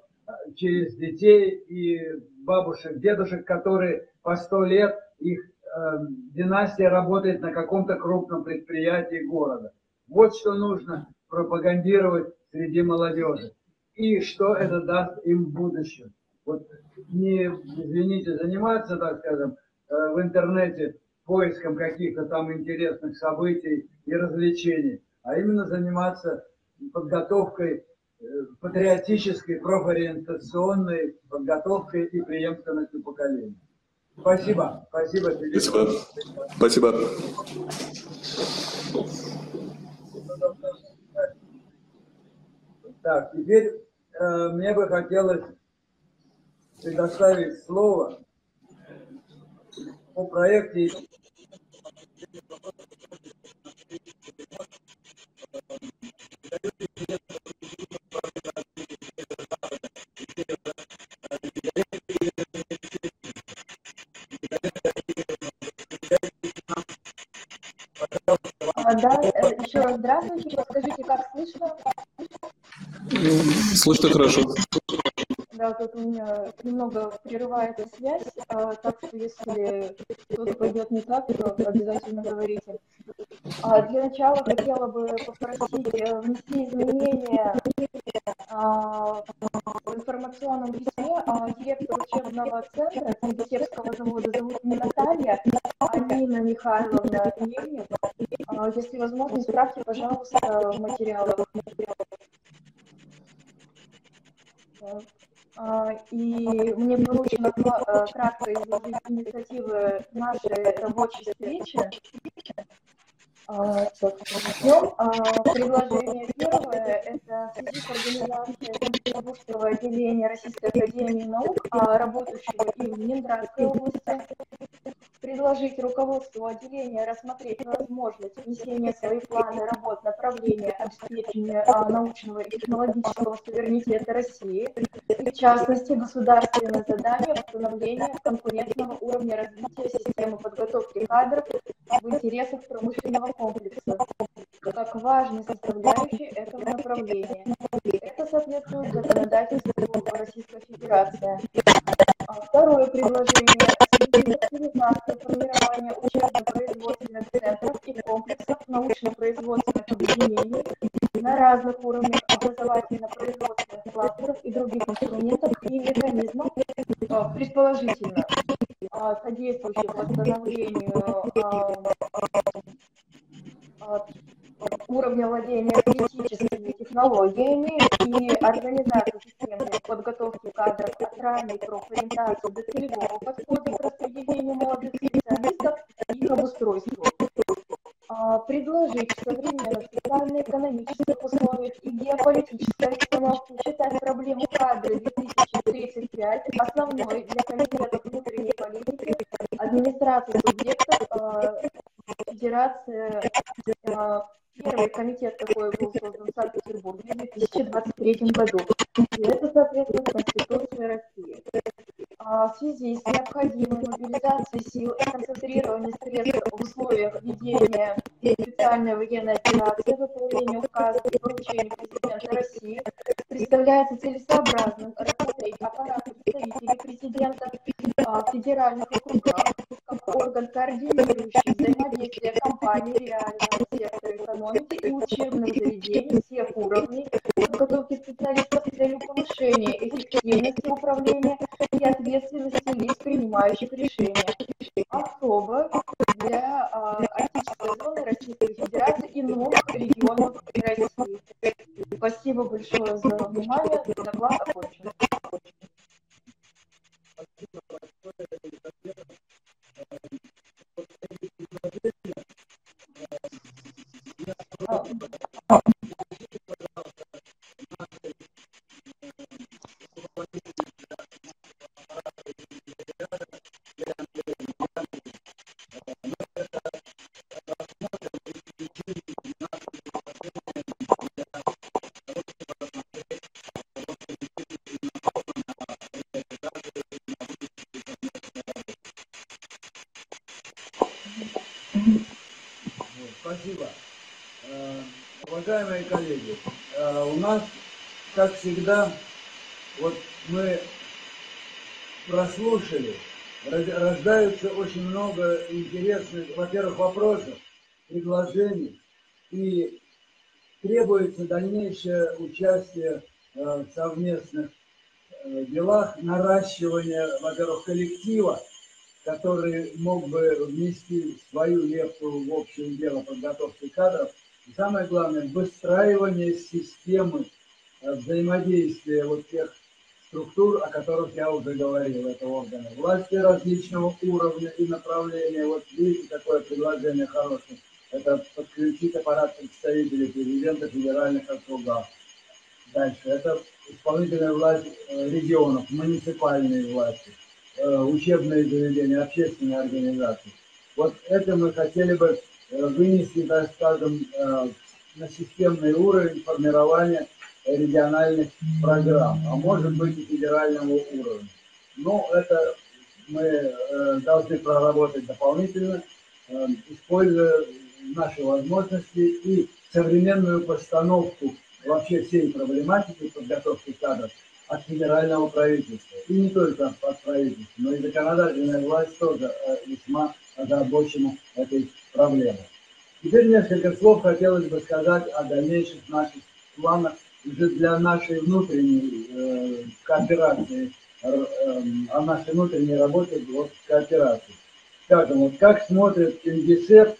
через детей и бабушек, дедушек, которые по сто лет, их э, династия работает на каком-то крупном предприятии города. Вот что нужно пропагандировать среди молодежи. И что это даст им в будущем. Вот не, извините, заниматься, так скажем, э, в интернете поиском каких-то там интересных событий и развлечений, а именно заниматься подготовкой э, патриотической, профориентационной подготовкой и преемственностью поколений. Спасибо. Спасибо. Спасибо. Спасибо. Так, теперь э, мне бы хотелось предоставить слово по проекте а, да, э, еще раз здравствуйте. Скажите, как слышно? Слышно хорошо. Да, тут у меня немного прерывается связь, а, так что если что-то пойдет не так, то обязательно говорите. А, для начала хотела бы попросить э, внести изменения а, в информационном письме а, директор учебного центра Кондитерского завода зовут не Наталья, а Нина Михайловна Ельник. А, Если возможно, исправьте, пожалуйста, в материалах. А, И мне поручено кратко изложить инициативы нашей рабочей встречи. А, начнем. А, Предложение первое – это в связи с организацией Санкт-Петербургского отделения Российской Академии Наук, работающего и в Ленинградской области, предложить руководству отделения рассмотреть возможность внесения в свои планы работ направления обеспечения а, научного и технологического суверенитета России, в частности государственное задание восстановления конкурентного уровня развития системы подготовки кадров в интересах промышленного комплекса, как важной составляющей этого направления. Это соответствует законодательству Российской Федерации. А Второе предложение формирования учебно-производственных центров и комплексов научно-производственных объединений на разных уровнях образовательно-производственных кластеров и других инструментов и механизмов, а, предположительно, а, содействующих восстановлению а, а, уровня владения критическими технологиями и организации системы подготовки кадров от ранней профориентации до целевого подхода к распределению молодых специалистов и обустройству. А, Предложить в современных социально-экономических условиях и геополитической обстановке считать проблему кадры 2035 основной для комитетов внутренней политики, администрации субъектов Федерации а, Первый комитет такой был создан в Санкт-Петербурге в 2023 году. И это соответствует Конституции России. А В связи с необходимой мобилизацией сил и концентрированием средств в условиях ведения специальной военной операции в выполнении указа и поручений президента России представляется целесообразным рассмотреть аппарат представителей президента в федеральных округах орган, координирующий взаимодействие компаний реального сектора экономики и учебных заведений всех уровней подготовки специалистов с целью повышения эффективности управления и ответственности лиц, принимающих решения. Особо для арктической зоны Российской Федерации и новых регионов России. Спасибо большое за внимание. Доклад окончен. Oh. Всегда, вот мы прослушали, рождаются очень много интересных, во-первых, вопросов, предложений, и требуется дальнейшее участие э, в совместных э, делах, наращивание, во-первых, коллектива, который мог бы внести свою лепту в общее дело подготовки кадров. И самое главное, выстраивание системы взаимодействия вот тех структур, о которых я уже говорил, это органы власти различного уровня и направления. Вот видите, такое предложение хорошее. Это подключить аппарат представителей президента федеральных округов. Дальше. Это исполнительная власть э, регионов, муниципальные власти э, учебные заведения, общественные организации. Вот это мы хотели бы э, вынести, так скажем, на системный уровень формирования региональных программ, а может быть и федерального уровня. Но это мы э, должны проработать дополнительно, э, используя наши возможности и современную постановку вообще всей проблематики подготовки кадров от федерального правительства. И не только от правительства, но и законодательная власть тоже э, весьма озабочена этой проблемой. Теперь несколько слов хотелось бы сказать о дальнейших наших планах для нашей внутренней э, кооперации, э, о нашей внутренней работе вот, кооперации. Скажем, вот как смотрит Кингисепп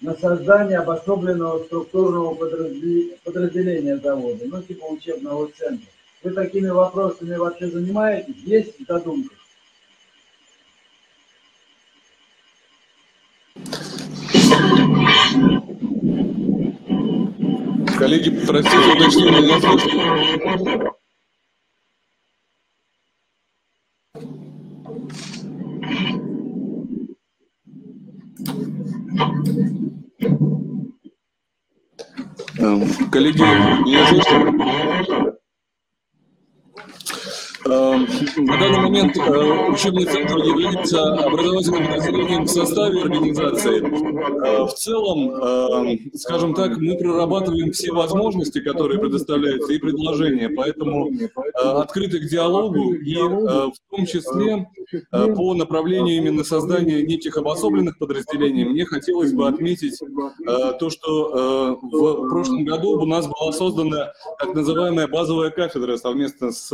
на создание обособленного структурного подразделения завода, ну типа учебного центра. Вы такими вопросами вообще занимаетесь? Есть задумка? Коллеги, простите, уточнение не слышно. Эм, коллеги, меня слышно? Эм, на данный момент э, учебный центр является образовательным подразделением в составе организации. Э, в целом, э, скажем так, мы прорабатываем все возможности, которые предоставляются, и предложения, поэтому открыты к диалогу, и в том числе по направлению именно создания неких обособленных подразделений, мне хотелось бы отметить то, что в прошлом году у нас была создана так называемая базовая кафедра совместно с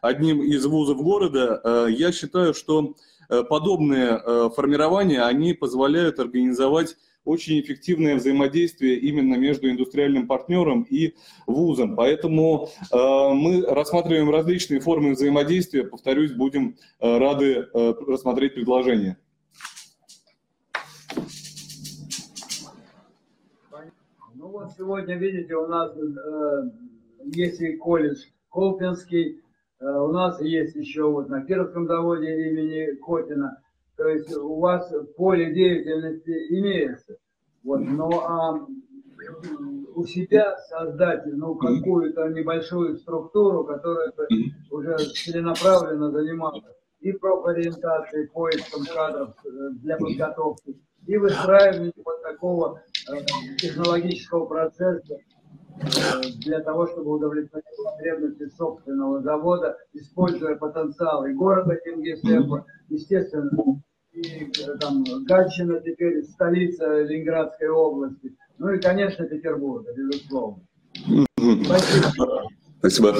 одним из вузов города, э, я считаю, что э, подобные э, формирования, они позволяют организовать очень эффективное взаимодействие именно между индустриальным партнером и вузом. Поэтому э, мы рассматриваем различные формы взаимодействия. Повторюсь, будем э, рады э, рассмотреть предложения. Ну вот сегодня, видите, у нас э, есть и колледж Колпинский, у нас есть еще вот на Кировском заводе имени Котина. То есть у вас поле деятельности имеется. Вот, но а, у себя создать ну, какую-то небольшую структуру, которая уже целенаправленно занималась и профориентацией, поиском кадров э, для подготовки, и выстраиванием вот такого э, технологического процесса, для того, чтобы удовлетворить потребности собственного завода, используя потенциал и города Кингисеппа, естественно, и там Гатчина теперь столица Ленинградской области, ну и, конечно, Петербурга, безусловно. Спасибо. Спасибо.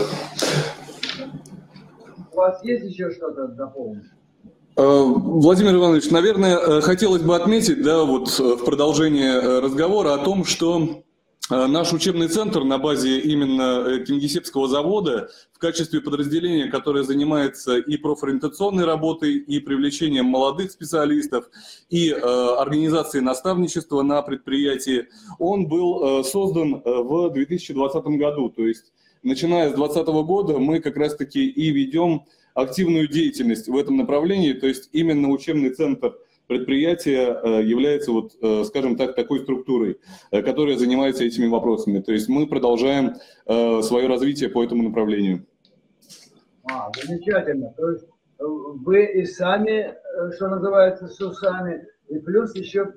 У вас есть еще что-то дополнить? Э, Владимир Иванович, наверное, э, хотелось бы отметить, да, вот э, в продолжение разговора о том, что Э, наш учебный центр на базе именно э, Кингисеппского завода в качестве подразделения, которое занимается и профориентационной работой, и привлечением молодых специалистов, и э, организацией наставничества на предприятии, он был э, создан э, в 2020 году. То есть, начиная с 2020 года, мы как раз-таки и ведем активную деятельность в этом направлении, то есть именно учебный центр – предприятие э, является, вот, э, скажем так, такой структурой, э, которая занимается этими вопросами. То есть мы продолжаем свое развитие по этому направлению. А, замечательно. То есть вы и сами, что называется, с усами, и плюс еще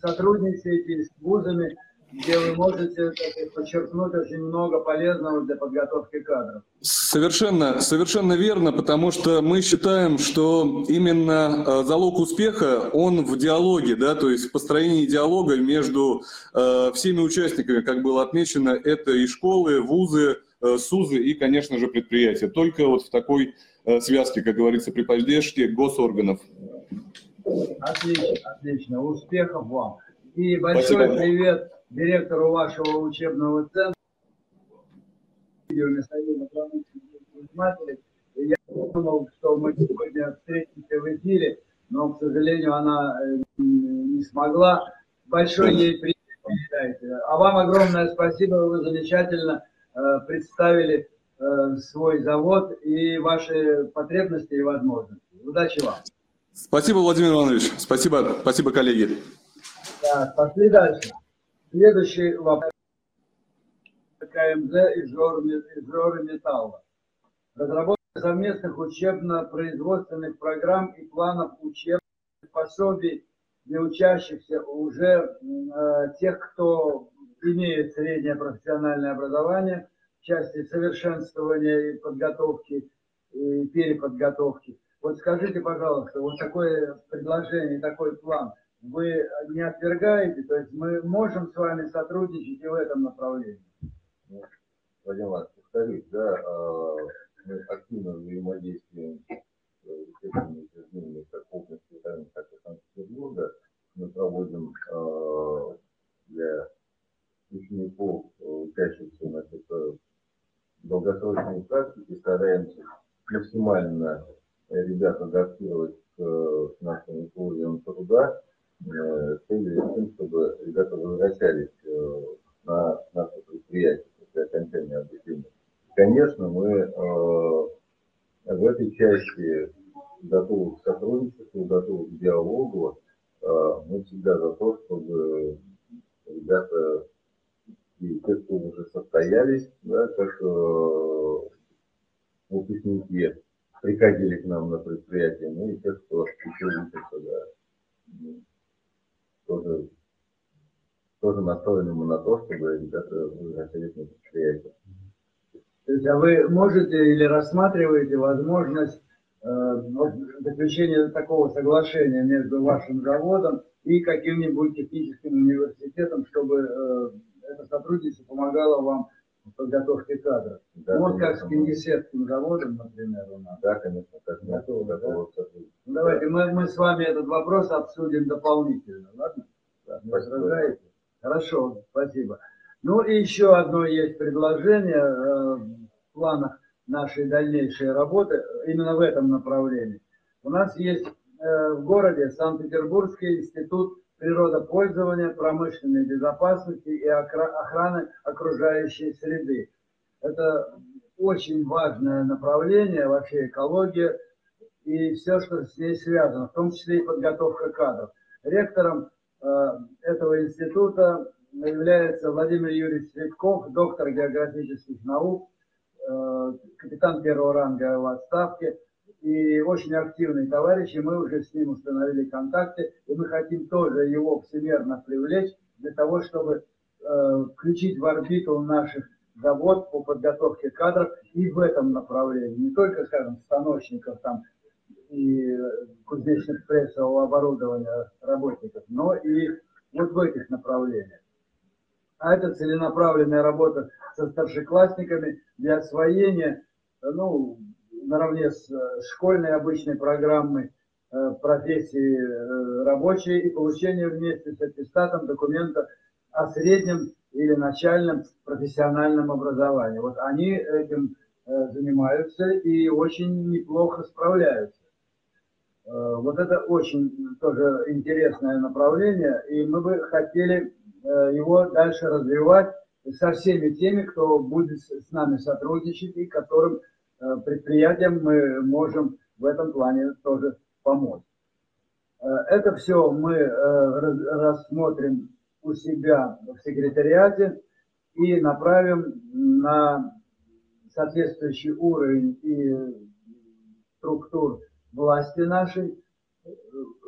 сотрудничаете с вузами, где вы можете подчеркнуть очень много полезного для подготовки кадров. Совершенно, совершенно верно, потому что мы считаем, что именно э, залог успеха, он в диалоге, да, то есть в построении диалога между э, всеми участниками, как было отмечено, это и школы, вузы, э, СУЗы и, конечно же, предприятия. Только вот в такой связке, как говорится, при поддержке госорганов. Отлично, отлично. Успехов вам. И большой Спасибо. привет директору вашего учебного центра, я думал, что мы сегодня встретимся в эфире, но, к сожалению, она э, не смогла. Большой ей привет. А вам огромное спасибо, вы замечательно э, представили э, свой завод и ваши потребности и возможности. Удачи вам. Спасибо, Владимир Иванович. Спасибо, спасибо, коллеги. Да, пошли дальше. Следующий вопрос. КМЗ и Жоры Металла. Разработка совместных учебно-производственных программ и планов учебных пособий для учащихся уже э, тех, кто имеет среднее профессиональное образование в части совершенствования и подготовки и переподготовки. Вот скажите, пожалуйста, вот такое предложение, такой план – вы не отвергаете, то есть мы можем с вами сотрудничать и в этом направлении. Ну, Владимир Иванович, повторюсь, да, а, мы активно взаимодействуем с этими учреждениями, как области, так и Санкт-Петербурга. Мы проводим а, для учеников, э, учащихся на долгосрочные практики, стараемся максимально ребят адаптировать к нашим условиям труда, с тем, чтобы ребята возвращались на наше предприятие после окончания обучения. Конечно, мы в этой части готовы к сотрудничеству, готовы к диалогу. Мы всегда за то, чтобы ребята и те, кто уже состоялись, да, как э, выпускники, приходили к нам на предприятие, ну и те, кто еще учатся, да, тоже, тоже настроены мы на то, чтобы ребята возвращались на предприятие. То есть, а вы можете или рассматриваете возможность э, заключения такого соглашения между вашим заводом и каким-нибудь техническим университетом, чтобы э, это сотрудничество помогало вам в подготовке кадров. Да, вот как с Кингисеппским заводом, например, у нас. Да, конечно, как готово, да? Ну, давайте мы, мы с вами этот вопрос обсудим дополнительно, ладно? Да, возражаете? Хорошо, спасибо. Ну и еще одно есть предложение э, в планах нашей дальнейшей работы именно в этом направлении. У нас есть э, в городе Санкт-Петербургский институт природопользования, промышленной безопасности и охраны окружающей среды. Это очень важное направление, вообще экология и все, что с ней связано, в том числе и подготовка кадров. Ректором э, этого института является Владимир Юрьевич Цветков, доктор географических наук, э, капитан первого ранга в отставке и очень активный товарищ, и мы уже с ним установили контакты, и мы хотим тоже его всемерно привлечь для того, чтобы э, включить в орбиту наших завод по подготовке кадров и в этом направлении. Не только, скажем, станочников там и кузнечных прессового оборудования работников, но и вот в этих направлениях. А это целенаправленная работа со старшеклассниками для освоения ну, наравне с э, школьной обычной программой э, профессии э, рабочей и получение вместе с аттестатом документа о среднем или начальном профессиональном образовании. Вот они этим занимаются и очень неплохо справляются. Вот это очень тоже интересное направление, и мы бы хотели его дальше развивать со всеми теми, кто будет с нами сотрудничать и которым предприятиям мы можем в этом плане тоже помочь. Э, это все мы э, рассмотрим у себя в секретариате и направим на соответствующий уровень и структур власти нашей,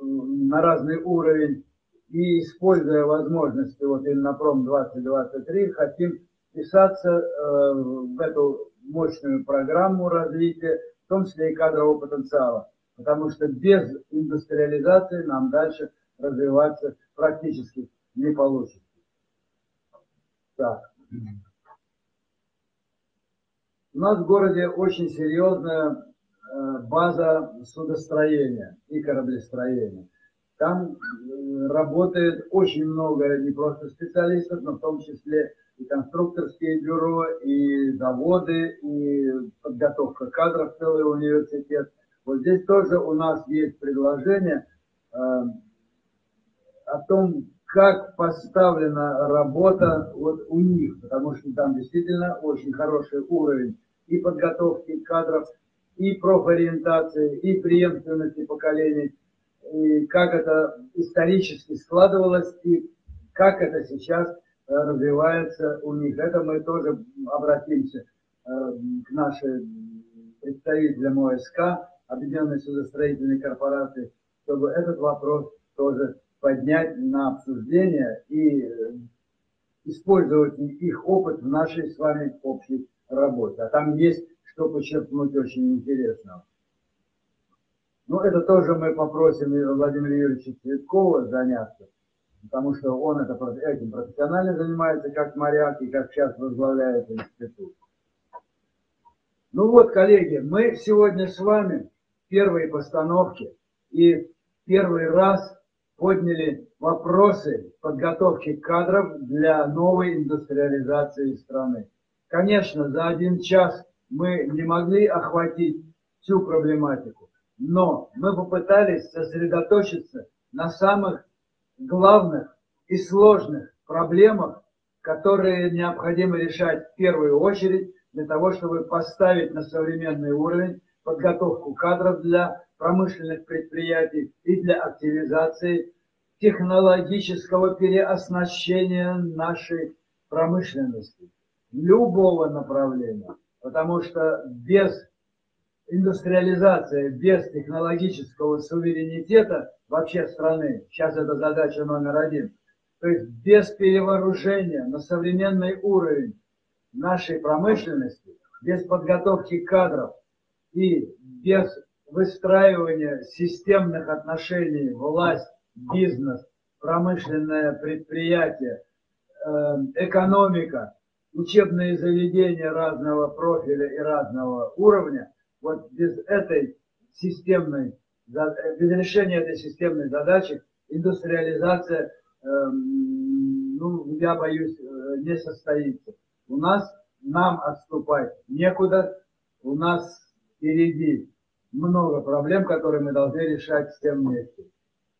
на разный уровень, и используя возможности вот Иннопром 2023, хотим вписаться в эту мощную программу развития, в том числе и кадрового потенциала. Потому что без индустриализации нам дальше развиваться практически не получится. Так. У нас в городе очень серьезная э, база судостроения и кораблестроения. Там э, работает очень много не просто специалистов, но в том числе и конструкторские бюро, и заводы, и подготовка кадров, целый университет. Вот здесь тоже у нас есть предложение э, о том, как поставлена работа вот у них, потому что там действительно очень хороший уровень и подготовки кадров, и профориентации, и преемственности поколений, и как это исторически складывалось, и как это сейчас развивается у них. Это мы тоже обратимся э, к нашей представителям ОСК, Объединенной судостроительной корпорации, чтобы этот вопрос тоже поднять на обсуждение и э, использовать их опыт в нашей с вами общей работе. А там есть что подчеркнуть очень интересного. Ну, это тоже мы попросим Владимира Юрьевича Цветкова заняться потому что он это, этим профессионально занимается, как моряк, и как сейчас возглавляет институт. Ну вот, коллеги, мы сегодня с вами в первой постановке и первый раз подняли вопросы подготовки кадров для новой индустриализации страны. Конечно, за один час мы не могли охватить всю проблематику, но мы попытались сосредоточиться на самых главных и сложных проблемах, которые необходимо решать в первую очередь для того, чтобы поставить на современный уровень подготовку кадров для промышленных предприятий и для активизации технологического переоснащения нашей промышленности любого направления. Потому что без индустриализации, без технологического суверенитета вообще страны, сейчас это задача номер один, то есть без перевооружения на современный уровень нашей промышленности, без подготовки кадров и без выстраивания системных отношений власть, бизнес, промышленное предприятие, э, экономика, учебные заведения разного профиля и разного уровня, вот без этой системной, без решения этой системной задачи индустриализация, эм, ну, я боюсь, э, не состоится. У нас, нам отступать некуда, у нас впереди много проблем, которые мы должны решать всем вместе.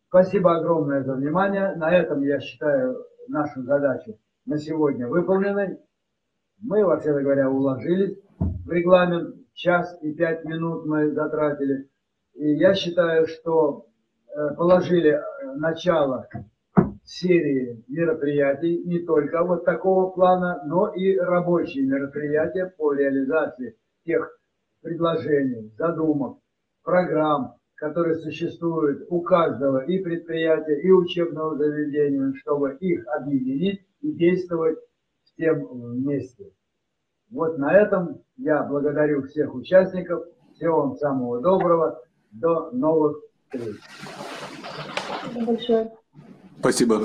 Спасибо огромное за внимание. На этом, я считаю, нашу задачу на сегодня выполнены. Мы, вообще говоря, уложились в регламент. Час и пять минут мы затратили. И я считаю, что э, положили э, начало серии мероприятий, не только вот такого плана, но и рабочие мероприятия по реализации тех предложений, задумок, программ, которые существуют у каждого и предприятия, и учебного заведения, чтобы их объединить и действовать всем вместе. Вот на этом я благодарю всех участников. Всего вам самого доброго. До новых встреч. Спасибо большое. Спасибо.